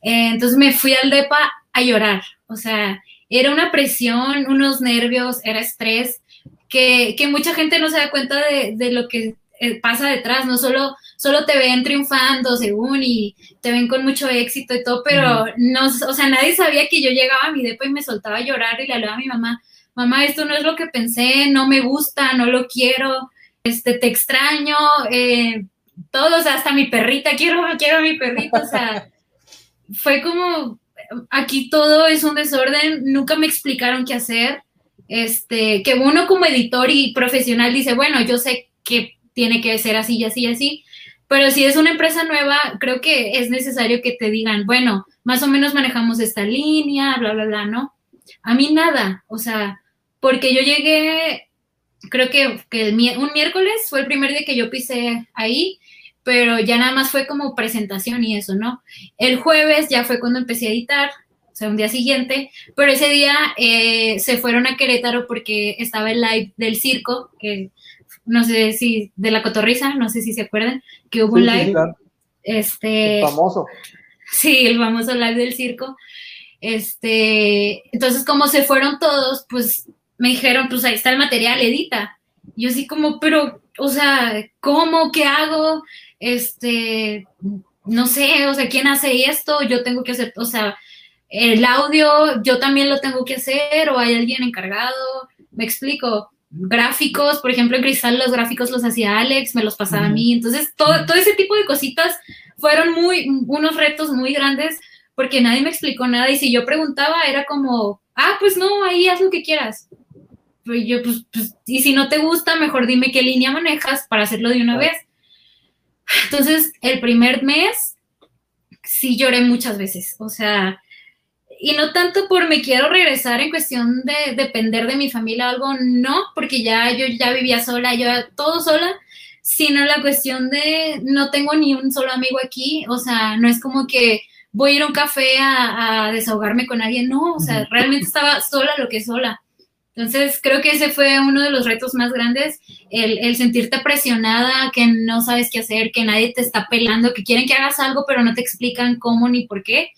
[SPEAKER 3] Eh, entonces me fui al DEPA a llorar. O sea, era una presión, unos nervios, era estrés, que, que mucha gente no se da cuenta de, de lo que eh, pasa detrás, no solo, solo te ven triunfando según y te ven con mucho éxito y todo, pero no, o sea, nadie sabía que yo llegaba a mi depa y me soltaba a llorar y le hablaba a mi mamá, mamá, esto no es lo que pensé, no me gusta, no lo quiero, este, te extraño, eh, todos, hasta mi perrita, quiero, quiero a mi perrita, o sea, fue como, aquí todo es un desorden, nunca me explicaron qué hacer, este, que uno como editor y profesional dice, bueno, yo sé que tiene que ser así y así y así, pero si es una empresa nueva, creo que es necesario que te digan, bueno, más o menos manejamos esta línea, bla, bla, bla, ¿no? A mí nada, o sea, porque yo llegué, creo que, que un miércoles fue el primer día que yo pisé ahí, pero ya nada más fue como presentación y eso, ¿no? El jueves ya fue cuando empecé a editar, o sea, un día siguiente, pero ese día eh, se fueron a Querétaro porque estaba el live del circo, que no sé si, de la cotorriza, no sé si se acuerdan, que hubo un live. Este.
[SPEAKER 2] El famoso.
[SPEAKER 3] Sí, el famoso live del circo. Este, entonces, como se fueron todos, pues me dijeron, pues ahí está el material, edita. Yo así como, pero, o sea, ¿cómo? ¿Qué hago? Este, no sé, o sea, ¿quién hace esto? Yo tengo que hacer, o sea, el audio yo también lo tengo que hacer o hay alguien encargado, me explico. Gráficos, por ejemplo, en Cristal los gráficos los hacía Alex, me los pasaba a mí. Entonces, todo, todo ese tipo de cositas fueron muy, unos retos muy grandes porque nadie me explicó nada y si yo preguntaba era como, ah, pues no, ahí haz lo que quieras. Pues yo, pues, pues, y si no te gusta, mejor dime qué línea manejas para hacerlo de una vez. Entonces, el primer mes sí lloré muchas veces, o sea, y no tanto por me quiero regresar en cuestión de depender de mi familia o algo, no, porque ya yo ya vivía sola, yo todo sola, sino la cuestión de no tengo ni un solo amigo aquí, o sea, no es como que voy a ir a un café a, desahogarme con alguien, no, o sea, realmente estaba sola lo que sola. Entonces, creo que ese fue uno de los retos más grandes, el, el, sentirte presionada, que no sabes qué hacer, que nadie te está pelando, que quieren que hagas algo, pero no te explican cómo ni por qué.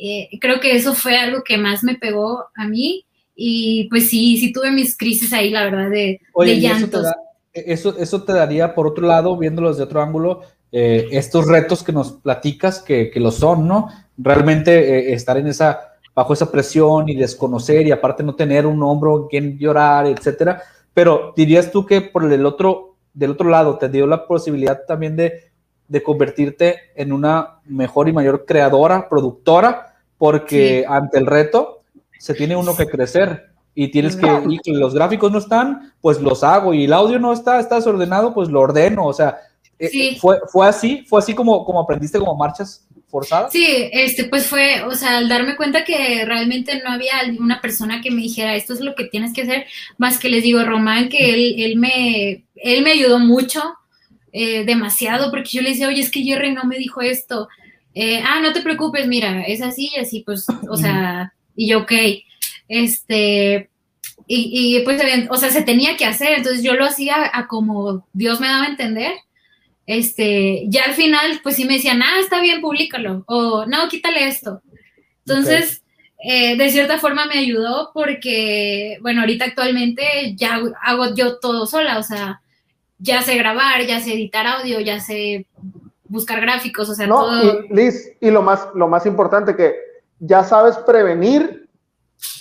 [SPEAKER 3] Eh, creo que eso fue algo que más me pegó a mí y pues sí, sí tuve mis crisis ahí, la verdad, de, llantos.
[SPEAKER 1] Eso te, eso, te daría, por otro lado, viéndolos de otro ángulo, eh, estos retos que nos platicas, que, que lo son, ¿no? Realmente eh, estar en esa, bajo esa presión y desconocer y aparte no tener un hombro en quien llorar, etcétera. Pero dirías tú que por el otro, del otro lado te dio la posibilidad también de, de convertirte en una mejor y mayor creadora, productora, porque ante el reto se tiene uno que crecer y tienes que, y que los gráficos no están, pues los hago y el audio no está, está desordenado, pues lo ordeno, o sea, eh, fue, fue así, fue así como, como aprendiste como marchas forzadas.
[SPEAKER 3] Sí, este, pues fue, o sea, al darme cuenta que realmente no había una persona que me dijera esto es lo que tienes que hacer, más que les digo, Román, que él, él me, él me ayudó mucho, eh, demasiado, porque yo le decía, oye, es que Jerry no me dijo esto, eh, ah, no te preocupes, mira, es así y así, pues, o sea, y yo, ok, este, y, pues, o sea, se tenía que hacer, entonces yo lo hacía a como Dios me daba a entender, este, ya al final, pues sí me decían, ah, está bien, públicalo, o no, quítale esto. Entonces, eh, de cierta forma me ayudó porque, bueno, ahorita actualmente ya hago yo todo sola, o sea, ya sé grabar, ya sé editar audio, ya sé buscar gráficos, o sea, todo.
[SPEAKER 2] Y, Liz, y lo más, lo más importante que ya sabes prevenir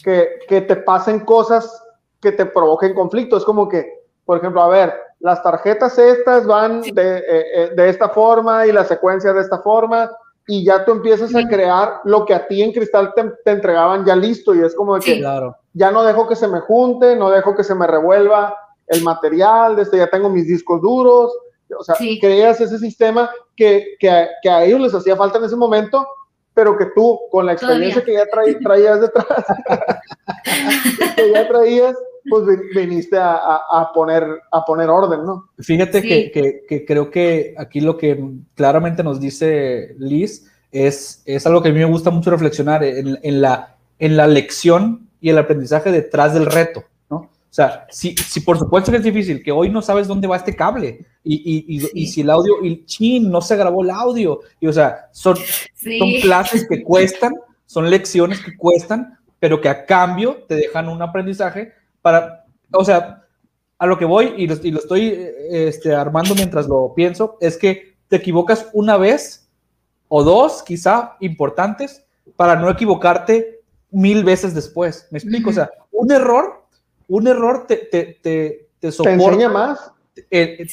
[SPEAKER 2] que, que te pasen cosas que te provoquen conflicto. Es como que, por ejemplo, a ver, las tarjetas estas van de, eh, eh, de, esta forma y la secuencia de esta forma y ya tú empiezas a crear lo que a ti en cristal te, entregaban ya listo y es como de que claro. ya no dejo que se me junte, no dejo que se me revuelva el material, desde ya tengo mis discos duros, o sea, creas ese sistema que, que, a, que, a, ellos les hacía falta en ese momento, pero que tú, con la experiencia que ya traías detrás, que ya traías, pues viniste a, a, poner, a poner orden, ¿no?
[SPEAKER 1] Fíjate que, que, que, creo que aquí lo que claramente nos dice Liz es, es algo que a mí me gusta mucho reflexionar en, en, la, en la lección y el aprendizaje detrás del reto, sea, si, si por supuesto que es difícil, que hoy no sabes dónde va este cable y, y, y, y si el audio, y chin, no se grabó el audio, y o sea, son, son clases que cuestan, son lecciones que cuestan, pero que a cambio te dejan un aprendizaje para, o sea, a lo que voy y lo, estoy este, armando mientras lo pienso, es que te equivocas una vez o dos, quizá importantes, para no equivocarte mil veces después. ¿Me explico? O sea, un error, un error te, te, te, te soporta.
[SPEAKER 2] ¿Te enseña más?
[SPEAKER 1] Eh,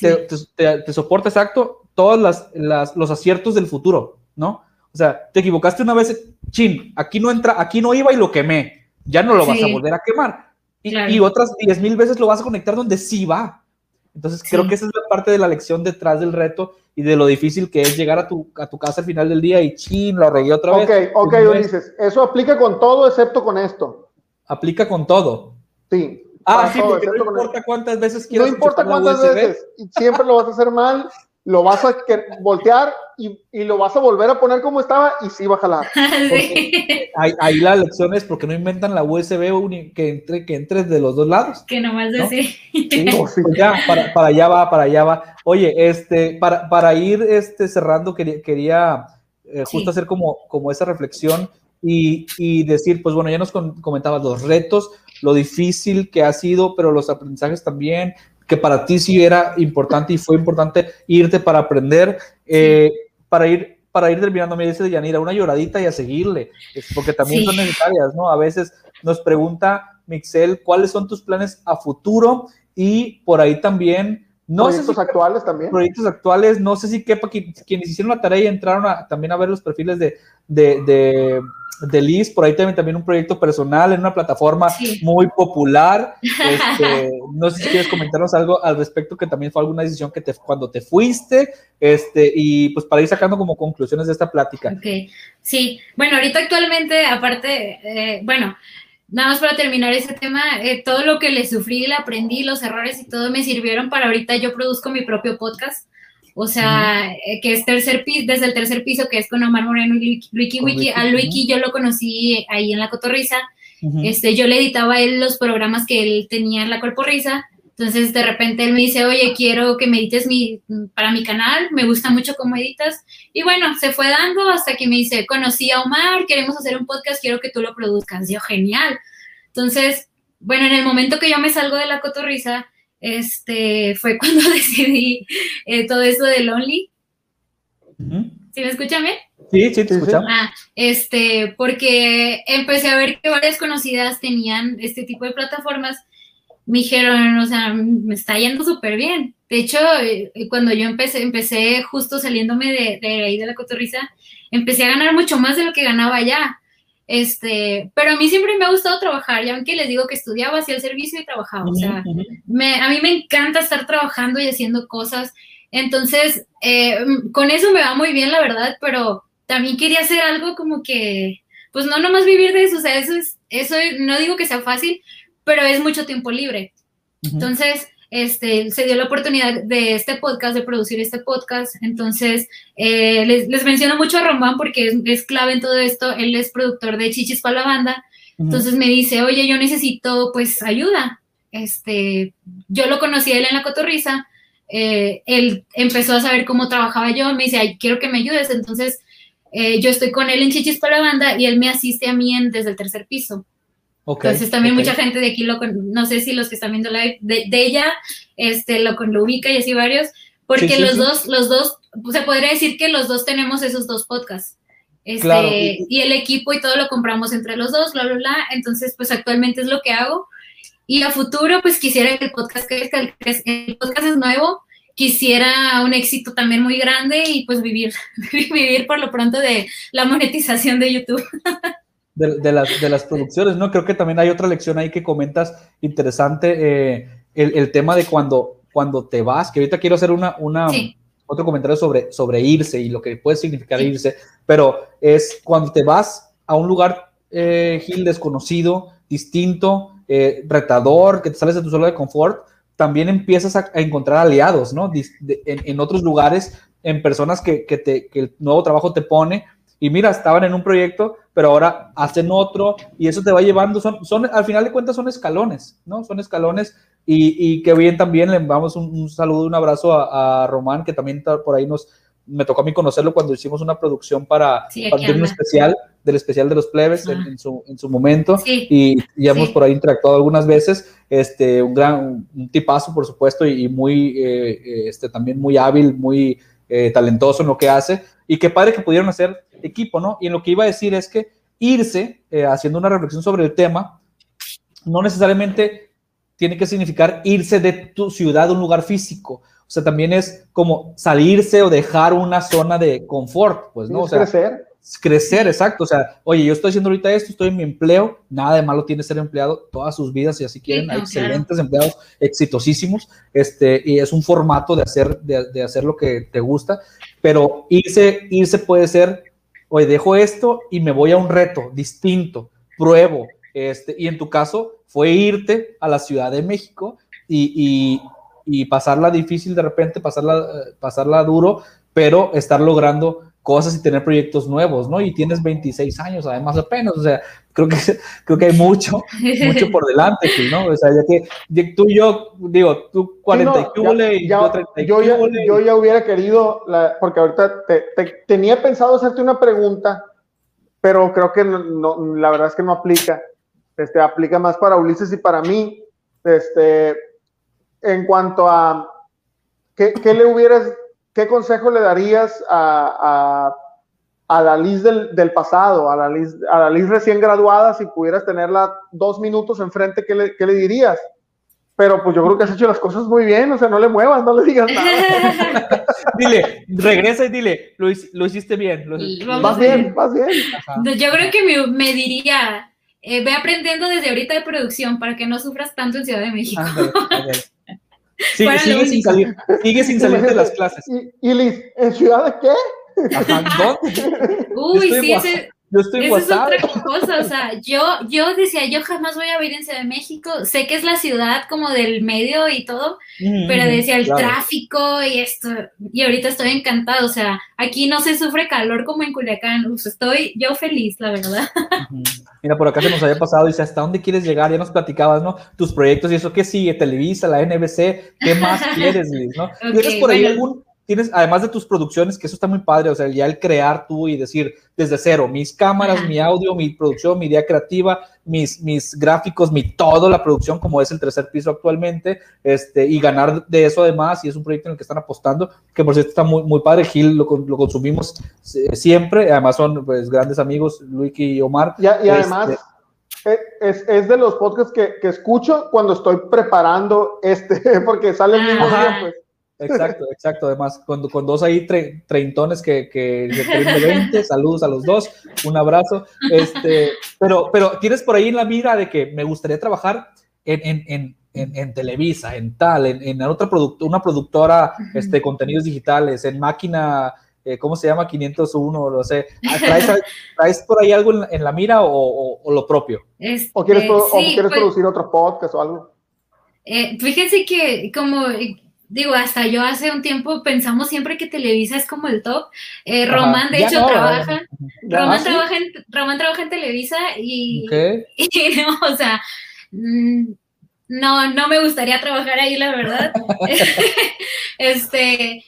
[SPEAKER 1] te, soporta exacto todos las, las, los aciertos del futuro, ¿no? O sea, te equivocaste una vez, chin, aquí no entra, aquí no iba y lo quemé. Ya no lo vas a volver a quemar y, otras 10 mil veces lo vas a conectar donde sí va. Entonces creo que esa es la parte de la lección detrás del reto y de lo difícil que es llegar a tu, a tu casa al final del día y chin, lo arreglé otra vez.
[SPEAKER 2] Ok, ok, Ulises, eso aplica con todo excepto con esto.
[SPEAKER 1] Aplica con todo.
[SPEAKER 2] Sí.
[SPEAKER 1] Ah, sí, porque no importa cuántas veces
[SPEAKER 2] quieras. No importa cuántas veces, siempre lo vas a hacer mal lo vas a voltear y, y, lo vas a volver a poner como estaba y sí va a jalar.
[SPEAKER 1] Ahí, la lección es porque no inventan la USB que entre que entres de los dos lados.
[SPEAKER 3] Que nomás ¿no?
[SPEAKER 1] Sí, pues ya, para, para, allá va, para allá va. Oye, este, para, para ir este, cerrando, quería, quería eh, justo hacer como, como esa reflexión y, y, decir, pues bueno, ya nos comentabas los retos, lo difícil que ha sido, pero los aprendizajes también, que para ti sí era importante y fue importante irte para aprender, eh, para ir para ir terminando, me dice Yanira, una lloradita y a seguirle, porque también son necesarias, ¿no? A veces nos pregunta Mixel, ¿cuáles son tus planes a futuro? Y por ahí también,
[SPEAKER 2] no proyectos actuales también.
[SPEAKER 1] Proyectos actuales, no sé si quepa, quienes hicieron la tarea y entraron a, también a ver los perfiles de, de de Liz, por ahí también, también un proyecto personal en una plataforma muy popular. Este, no sé si quieres comentarnos algo al respecto, que también fue alguna decisión que te, cuando te fuiste, este, y pues para ir sacando como conclusiones de esta plática.
[SPEAKER 3] Ok, sí, bueno, ahorita actualmente, aparte, eh, bueno, nada más para terminar ese tema, eh, todo lo que le sufrí, le aprendí, los errores y todo me sirvieron para ahorita yo produzco mi propio podcast. O sea, eh, que es tercer piso, desde el tercer piso, que es con Omar Moreno y Luiki Wiki. A Luiki yo lo conocí ahí en la Cotorrisa. este, yo le editaba a él los programas que él tenía en la Corporrisa. Entonces, de repente él me dice, oye, quiero que me edites mi, para mi canal, me gusta mucho cómo editas. Y bueno, se fue dando hasta que me dice, conocí a Omar, queremos hacer un podcast, quiero que tú lo produzcas. Yo, genial. Entonces, bueno, en el momento que yo me salgo de la cotorriza, este, fue cuando decidí eh, todo eso de Lonely. ¿Sí me escuchan bien?
[SPEAKER 1] Sí, sí, te escuchamos.
[SPEAKER 3] Ah, este, porque empecé a ver que varias conocidas tenían este tipo de plataformas. Me dijeron, o sea, me está yendo súper bien. De hecho, eh, cuando yo empecé, empecé justo saliéndome de, de ahí de la cotorriza, empecé a ganar mucho más de lo que ganaba allá. Este, pero a mí siempre me ha gustado trabajar, ya aunque les digo que estudiaba, hacía el servicio y trabajaba. O sea, me, a mí me encanta estar trabajando y haciendo cosas. Entonces, eh, con eso me va muy bien, la verdad, pero también quería hacer algo como que, pues no nomás vivir de eso, o sea, eso es, eso no digo que sea fácil, pero es mucho tiempo libre. Entonces, este, se dio la oportunidad de este podcast, de producir este podcast. Entonces, eh, les, menciono mucho a Román porque es, clave en todo esto. Él es productor de Chichis para la banda. Entonces me dice, oye, yo necesito pues ayuda. Este, yo lo conocí a él en la cotorriza. eh, él empezó a saber cómo trabajaba yo, me dice, Ay, quiero que me ayudes, entonces eh, yo estoy con él en Chichis para la banda y él me asiste a mí en, desde el tercer piso. Entonces también mucha gente de aquí, lo, no sé si los que están viendo live de, de ella, este, lo, lo ubica y así varios, porque los dos, los dos, se podría decir que los dos tenemos esos dos podcasts. Este, y el equipo y todo lo compramos entre los dos, bla, bla, bla. Entonces, pues actualmente es lo que hago. Y a futuro, pues quisiera que el podcast crezca, el podcast es nuevo, quisiera un éxito también muy grande y pues vivir, vivir por lo pronto de la monetización de YouTube.
[SPEAKER 1] De, las, de las producciones, ¿no? Creo que también hay otra lección ahí que comentas interesante, eh, el, el, tema de cuando, cuando te vas, que ahorita quiero hacer una, una, otro comentario sobre, sobre irse y lo que puede significar irse, pero es cuando te vas a un lugar, eh, Gil, desconocido, distinto, eh, retador, que te sales de tu zona de confort, también empiezas a, encontrar aliados, ¿no? en, otros lugares, en personas que, que, te, que el nuevo trabajo te pone. Y mira, estaban en un proyecto, pero ahora hacen otro y eso te va llevando, son, son al final de cuentas son escalones, ¿no? Son escalones y, y que bien también le enviamos un, un saludo, un abrazo a, a Román, que también por ahí nos, me tocó a mí conocerlo cuando hicimos una producción para, un especial, del especial de los plebes en, su, en, su, momento, y ya hemos por ahí interactuado algunas veces, este, un gran, un tipazo, por supuesto, y, muy, eh, eh, este, también muy hábil, muy eh, talentoso en lo que hace, y qué padre que pudieron hacer equipo, ¿no? Y en lo que iba a decir es que irse, haciendo una reflexión sobre el tema, no necesariamente tiene que significar irse de tu ciudad a un lugar físico, o sea, también es como salirse o dejar una zona de confort, pues, ¿no? O sea,
[SPEAKER 2] crecer.
[SPEAKER 1] Crecer, exacto. O sea, oye, yo estoy haciendo ahorita esto, estoy en mi empleo, nada de malo tiene ser empleado todas sus vidas, si así quieren, hay excelentes empleados exitosísimos, este, y es un formato de hacer, de, de, hacer lo que te gusta, pero irse, irse puede ser, oye, dejo esto y me voy a un reto distinto, pruebo, este, y en tu caso fue irte a la Ciudad de México y, y pasarla difícil de repente, pasarla, eh, pasarla duro, pero estar logrando cosas y tener proyectos nuevos, ¿no? Y tienes 26 años, además apenas, o sea, creo que, creo que hay mucho, mucho por delante, ¿no? O sea, ya que tú y yo, digo, tú 40 y y
[SPEAKER 2] yo 30 y yo, ya, yo ya hubiera querido, la, porque ahorita te, tenía pensado hacerte una pregunta, pero creo que no, la verdad es que no aplica, este, aplica más para Ulises y para mí, este, en cuanto a qué, le hubieras, qué consejo le darías a, a, la Liz del, pasado, a la Liz, a la Liz recién graduada, si pudieras tenerla dos minutos enfrente, ¿qué le, qué le dirías? Pero pues yo creo que has hecho las cosas muy bien, o sea, no le muevas, no le digas nada.
[SPEAKER 1] dile, regresa y dile, lo, lo hiciste bien.
[SPEAKER 2] vas bien, vas bien.
[SPEAKER 3] Yo creo que me, me diría, eh, ve aprendiendo desde ahorita de producción para que no sufras tanto en Ciudad de México.
[SPEAKER 1] Sí, sigue, sin salir, sigue sin salir de las clases.
[SPEAKER 2] ¿Y, Liz, en Ciudad de qué?
[SPEAKER 1] Ajá, ¿dónde?
[SPEAKER 3] Uy, sí, ese, yo estoy Eso es otra cosa, o sea, yo, yo decía, yo jamás voy a vivir en Ciudad de México, sé que es la ciudad como del medio y todo, mm, pero decía el tráfico y esto, y ahorita estoy encantado, o sea, aquí no se sufre calor como en Culiacán, estoy yo feliz, la verdad.
[SPEAKER 1] Mira, por acá se nos había pasado, dice, ¿hasta dónde quieres llegar? Ya nos platicabas, ¿no? Tus proyectos y eso, ¿qué sigue? Televisa, la NBC, ¿qué más quieres, Liz, no? ¿Tienes por ahí algún tienes, además de tus producciones, que eso está muy padre, o sea, ya el crear tú y decir desde cero, mis cámaras, mi audio, mi producción, mi idea creativa, mis, mis gráficos, mi todo, la producción, como es el tercer piso actualmente, este, y ganar de eso además, y es un proyecto en el que están apostando, que por cierto está muy, muy padre, Gil lo, lo consumimos siempre, además son pues grandes amigos, Luiki y Omar.
[SPEAKER 2] y además... Este, es, es, de los podcasts que, que, escucho cuando estoy preparando este, porque sale el mismo día, pues.
[SPEAKER 1] Exacto, exacto. Además, con, con dos ahí treintones que, que, de 20, saludos a los dos, un abrazo. Este, pero, pero tienes por ahí en la mira de que me gustaría trabajar en, en, en, en Televisa, en tal, en, otra producto, una productora este, de contenidos digitales, en máquina, eh, ¿cómo se llama? 501, no sé. Ah, ¿Traes, por ahí algo en, la mira o, o, lo propio?
[SPEAKER 2] Este, ¿O quieres, o quieres pues producir otro podcast o algo?
[SPEAKER 3] Eh, fíjense que como digo, hasta yo hace un tiempo pensamos siempre que Televisa es como el top. Eh, Román, de hecho, trabaja. Román, trabaja en, Román trabaja en Televisa y, y no, o sea, mm, no, no me gustaría trabajar ahí, la verdad. este,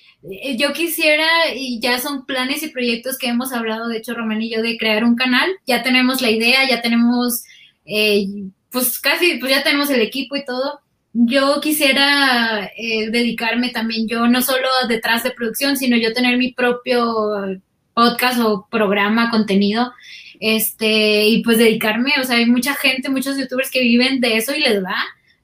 [SPEAKER 3] yo quisiera, y ya son planes y proyectos que hemos hablado, de hecho, Román y yo, de crear un canal. Ya tenemos la idea, ya tenemos, eh, pues casi, pues ya tenemos el equipo y todo. Yo quisiera eh, dedicarme también, yo no solo detrás de producción, sino yo tener mi propio podcast o programa, contenido, este, y pues dedicarme, o sea, hay mucha gente, muchos youtubers que viven de eso y les va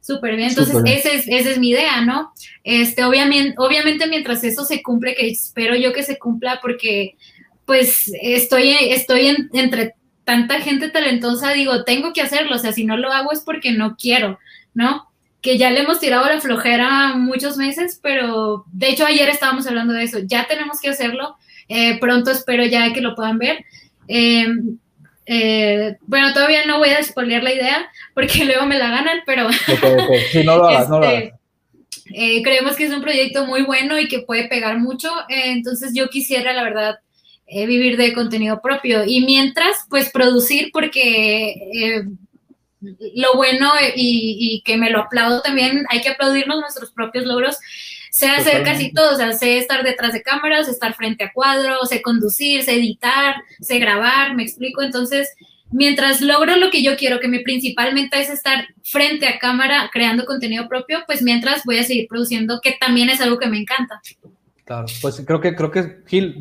[SPEAKER 3] súper bien. Entonces, Ese es, esa es mi idea, ¿no? Este, obviamente, obviamente mientras eso se cumple, que espero yo que se cumpla, porque pues estoy, estoy entre tanta gente talentosa, digo, tengo que hacerlo, o sea, si no lo hago es porque no quiero, ¿no? Que ya le hemos tirado la flojera muchos meses, pero de hecho ayer estábamos hablando de eso, ya tenemos que hacerlo, eh, pronto espero ya que lo puedan ver. Eh, eh, bueno, todavía no voy a despolear la idea porque luego me la ganan, pero
[SPEAKER 1] no lo hagas, no lo este,
[SPEAKER 3] hagas. creemos que es un proyecto muy bueno y que puede pegar mucho, entonces yo quisiera, la verdad, vivir de contenido propio y mientras, pues producir porque lo bueno y, y, que me lo aplaudo también, hay que aplaudirnos nuestros propios logros sé hacer casi todo, o sea, sé estar detrás de cámaras, estar frente a cuadros, sé conducir, sé editar, sé grabar, me explico, entonces mientras logro lo que yo quiero, que mi principal meta es estar frente a cámara creando contenido propio, pues mientras voy a seguir produciendo, que también es algo que me encanta.
[SPEAKER 1] Claro, pues creo que, creo que Gil,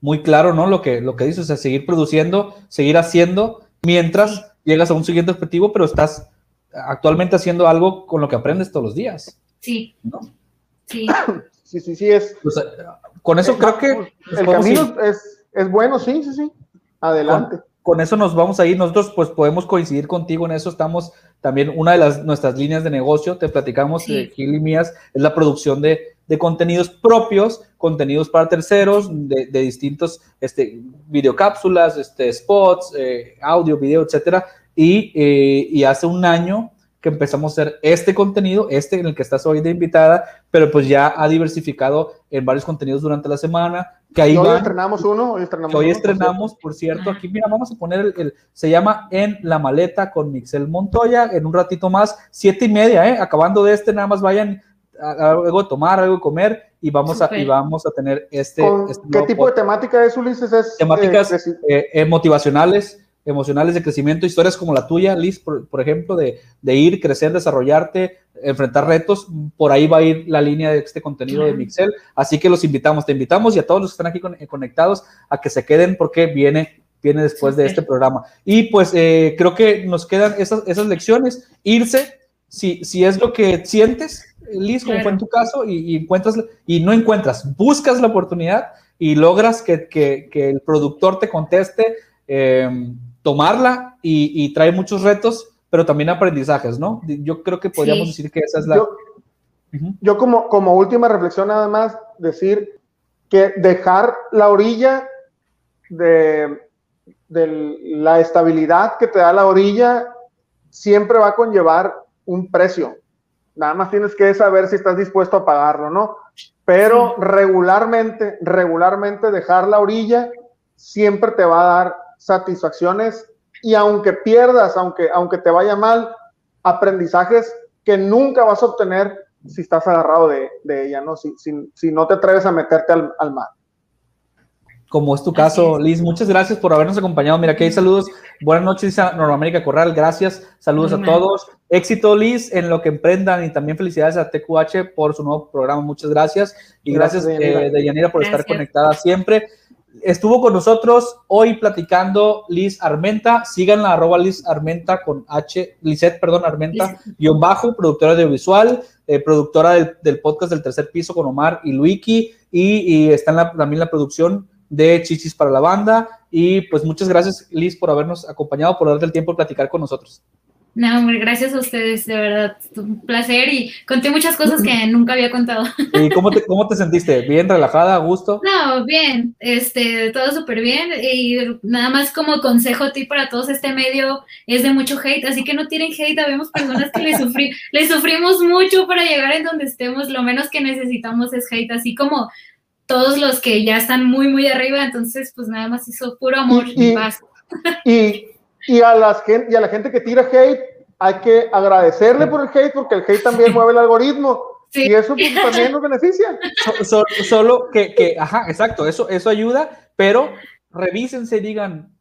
[SPEAKER 1] muy claro, ¿no? Lo que, lo que dices, o sea, seguir produciendo, seguir haciendo, mientras llegas a un siguiente objetivo, pero estás actualmente haciendo algo con lo que aprendes todos los días.
[SPEAKER 3] Sí.
[SPEAKER 1] ¿no?
[SPEAKER 3] Sí.
[SPEAKER 2] sí, sí, sí, es.
[SPEAKER 1] con eso creo que.
[SPEAKER 2] El camino es, es, bueno, sí, sí, sí. Adelante.
[SPEAKER 1] Con, eso nos vamos a ir. Nosotros, pues, podemos coincidir contigo en eso. Estamos también, una de las nuestras líneas de negocio, te platicamos, de Gil y Mías, es la producción de, de contenidos propios, contenidos para terceros, de, de distintos este, videocápsulas, este, spots, eh, audio, video, etcétera. Y, eh, y hace un año que empezamos a hacer este contenido, este en el que estás hoy de invitada, pero pues ya ha diversificado en varios contenidos durante la semana. Que ahí
[SPEAKER 2] hoy estrenamos uno, hoy estrenamos,
[SPEAKER 1] hoy estrenamos por, cierto, aquí mira, vamos a poner el, se llama En la maleta con Mixel Montoya, en un ratito más, siete y media, ¿eh? acabando de este, nada más vayan algo de tomar, algo de comer y vamos a, y vamos a tener este. este
[SPEAKER 2] ¿Qué tipo de temática es, Ulises? Es,
[SPEAKER 1] temáticas eh, eh, motivacionales, emocionales de crecimiento, historias como la tuya, Liz, por, ejemplo, de, ir, crecer, desarrollarte, enfrentar retos, por ahí va a ir la línea de este contenido de Mixel, así que los invitamos, te invitamos y a todos los que están aquí eh, conectados a que se queden porque viene, viene después de este programa. Y pues eh, creo que nos quedan esas, esas lecciones, irse, si, si es lo que sientes, Liz, como fue en tu caso, y, encuentras, y no encuentras, buscas la oportunidad y logras que, que, que el productor te conteste, eh, tomarla y, trae muchos retos, pero también aprendizajes, ¿no? Yo creo que podríamos decir que esa es la...
[SPEAKER 2] Yo, como, como última reflexión nada más, decir que dejar la orilla de, de la estabilidad que te da la orilla siempre va a conllevar un precio. Nada más tienes que saber si estás dispuesto a pagarlo, ¿no? Pero regularmente, regularmente dejar la orilla siempre te va a dar satisfacciones y aunque pierdas, aunque, aunque te vaya mal, aprendizajes que nunca vas a obtener si estás agarrado de, ella, ¿no? Si, si, no te atreves a meterte al, al mar.
[SPEAKER 1] Como es tu caso, Liz, muchas gracias por habernos acompañado. Mira, aquí hay saludos. Buenas noches, dice Normamérica Corral. Gracias. Saludos a todos. Éxito, Liz, en lo que emprendan y también felicidades a TQH por su nuevo programa. Muchas gracias. Y gracias, gracias de Yanira por estar conectada siempre estuvo con nosotros hoy platicando Liz Armenta. Síganla, arroba Liz Armenta con H, Lizette, perdón, Armenta, guion bajo, productora audiovisual, eh, productora del, podcast del tercer piso con Omar y Luiki. Y, está en la, también la producción de Chichis para la banda. Y pues muchas gracias, Liz, por habernos acompañado, por darte el tiempo de platicar con nosotros.
[SPEAKER 3] No, hombre, gracias a ustedes, de verdad, un placer y conté muchas cosas que nunca había contado.
[SPEAKER 1] ¿Y cómo te, cómo te sentiste? ¿Bien, relajada, a gusto?
[SPEAKER 3] No, bien, este, todo súper bien y nada más como consejo ti para todos, este medio es de mucho hate, así que no tiren hate, habemos personas que le, le sufrimos mucho para llegar en donde estemos, lo menos que necesitamos es hate, así como todos los que ya están muy, muy arriba, entonces pues nada más hizo puro amor y, paz.
[SPEAKER 2] Y y a, las, y a la gente que tira hate, hay que agradecerle por el hate, porque el hate también mueve el algoritmo. Y eso pues, también nos beneficia.
[SPEAKER 1] solo que, que, ajá, exacto, eso, eso ayuda, pero revísense y digan,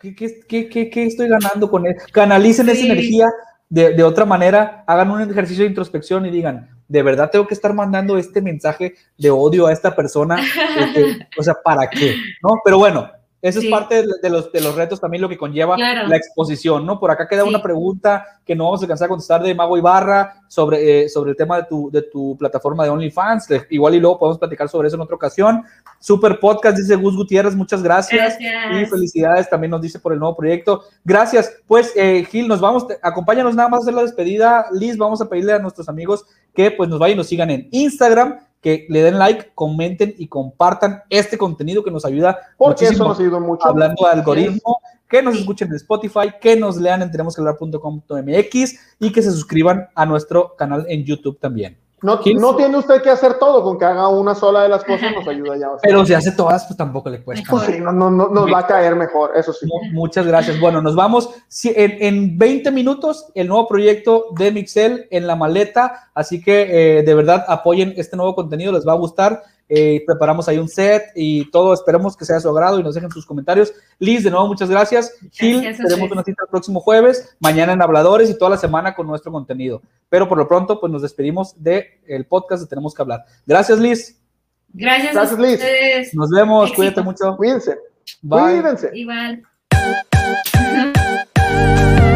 [SPEAKER 1] ¿qué, qué, qué, qué estoy ganando con él? Canalicen esa energía de, de, otra manera, hagan un ejercicio de introspección y digan, de verdad tengo que estar mandando este mensaje de odio a esta persona, o sea, ¿para qué? ¿No? Pero bueno, eso es parte de los, de los retos también lo que conlleva la exposición, ¿no? Por acá queda una pregunta que no vamos a alcanzar a contestar de Mago Ibarra sobre, eh, sobre el tema de tu, de tu plataforma de OnlyFans. Igual y luego podemos platicar sobre eso en otra ocasión. Super podcast, dice Gus Gutiérrez, muchas gracias. Y felicidades también nos dice por el nuevo proyecto. Gracias. Pues, eh, Gil, nos vamos, acompáñanos nada más a hacer la despedida. Liz, vamos a pedirle a nuestros amigos que pues nos vayan y nos sigan en Instagram que le den like, comenten y compartan este contenido que nos ayuda
[SPEAKER 2] Porque muchísimo eso nos ayuda mucho.
[SPEAKER 1] hablando de algoritmo, que nos escuchen en Spotify, que nos lean en tenemosquehablar.com.mx y que se suscriban a nuestro canal en YouTube también.
[SPEAKER 2] No, no, tiene usted que hacer todo, con que haga una sola de las cosas nos ayuda ya.
[SPEAKER 1] Pero si hace todas, pues tampoco le cuesta.
[SPEAKER 2] Pues sí, no, no, no, nos va a caer mejor, eso sí.
[SPEAKER 1] Muchas gracias. Bueno, nos vamos en, en 20 minutos el nuevo proyecto de Mixel en la maleta, así que eh, de verdad apoyen este nuevo contenido, les va a gustar. Eh, preparamos ahí un set y todo, esperemos que sea de su agrado y nos dejen sus comentarios. Liz, de nuevo, muchas gracias. Gil, tenemos una cita el próximo jueves, mañana en Habladores y toda la semana con nuestro contenido. Pero por lo pronto, pues nos despedimos del el podcast de Tenemos que hablar. Gracias, Liz.
[SPEAKER 3] Gracias, gracias Liz.
[SPEAKER 1] Nos vemos, cuídate mucho.
[SPEAKER 2] Cuídense.
[SPEAKER 3] Bye. Cuídense. Igual.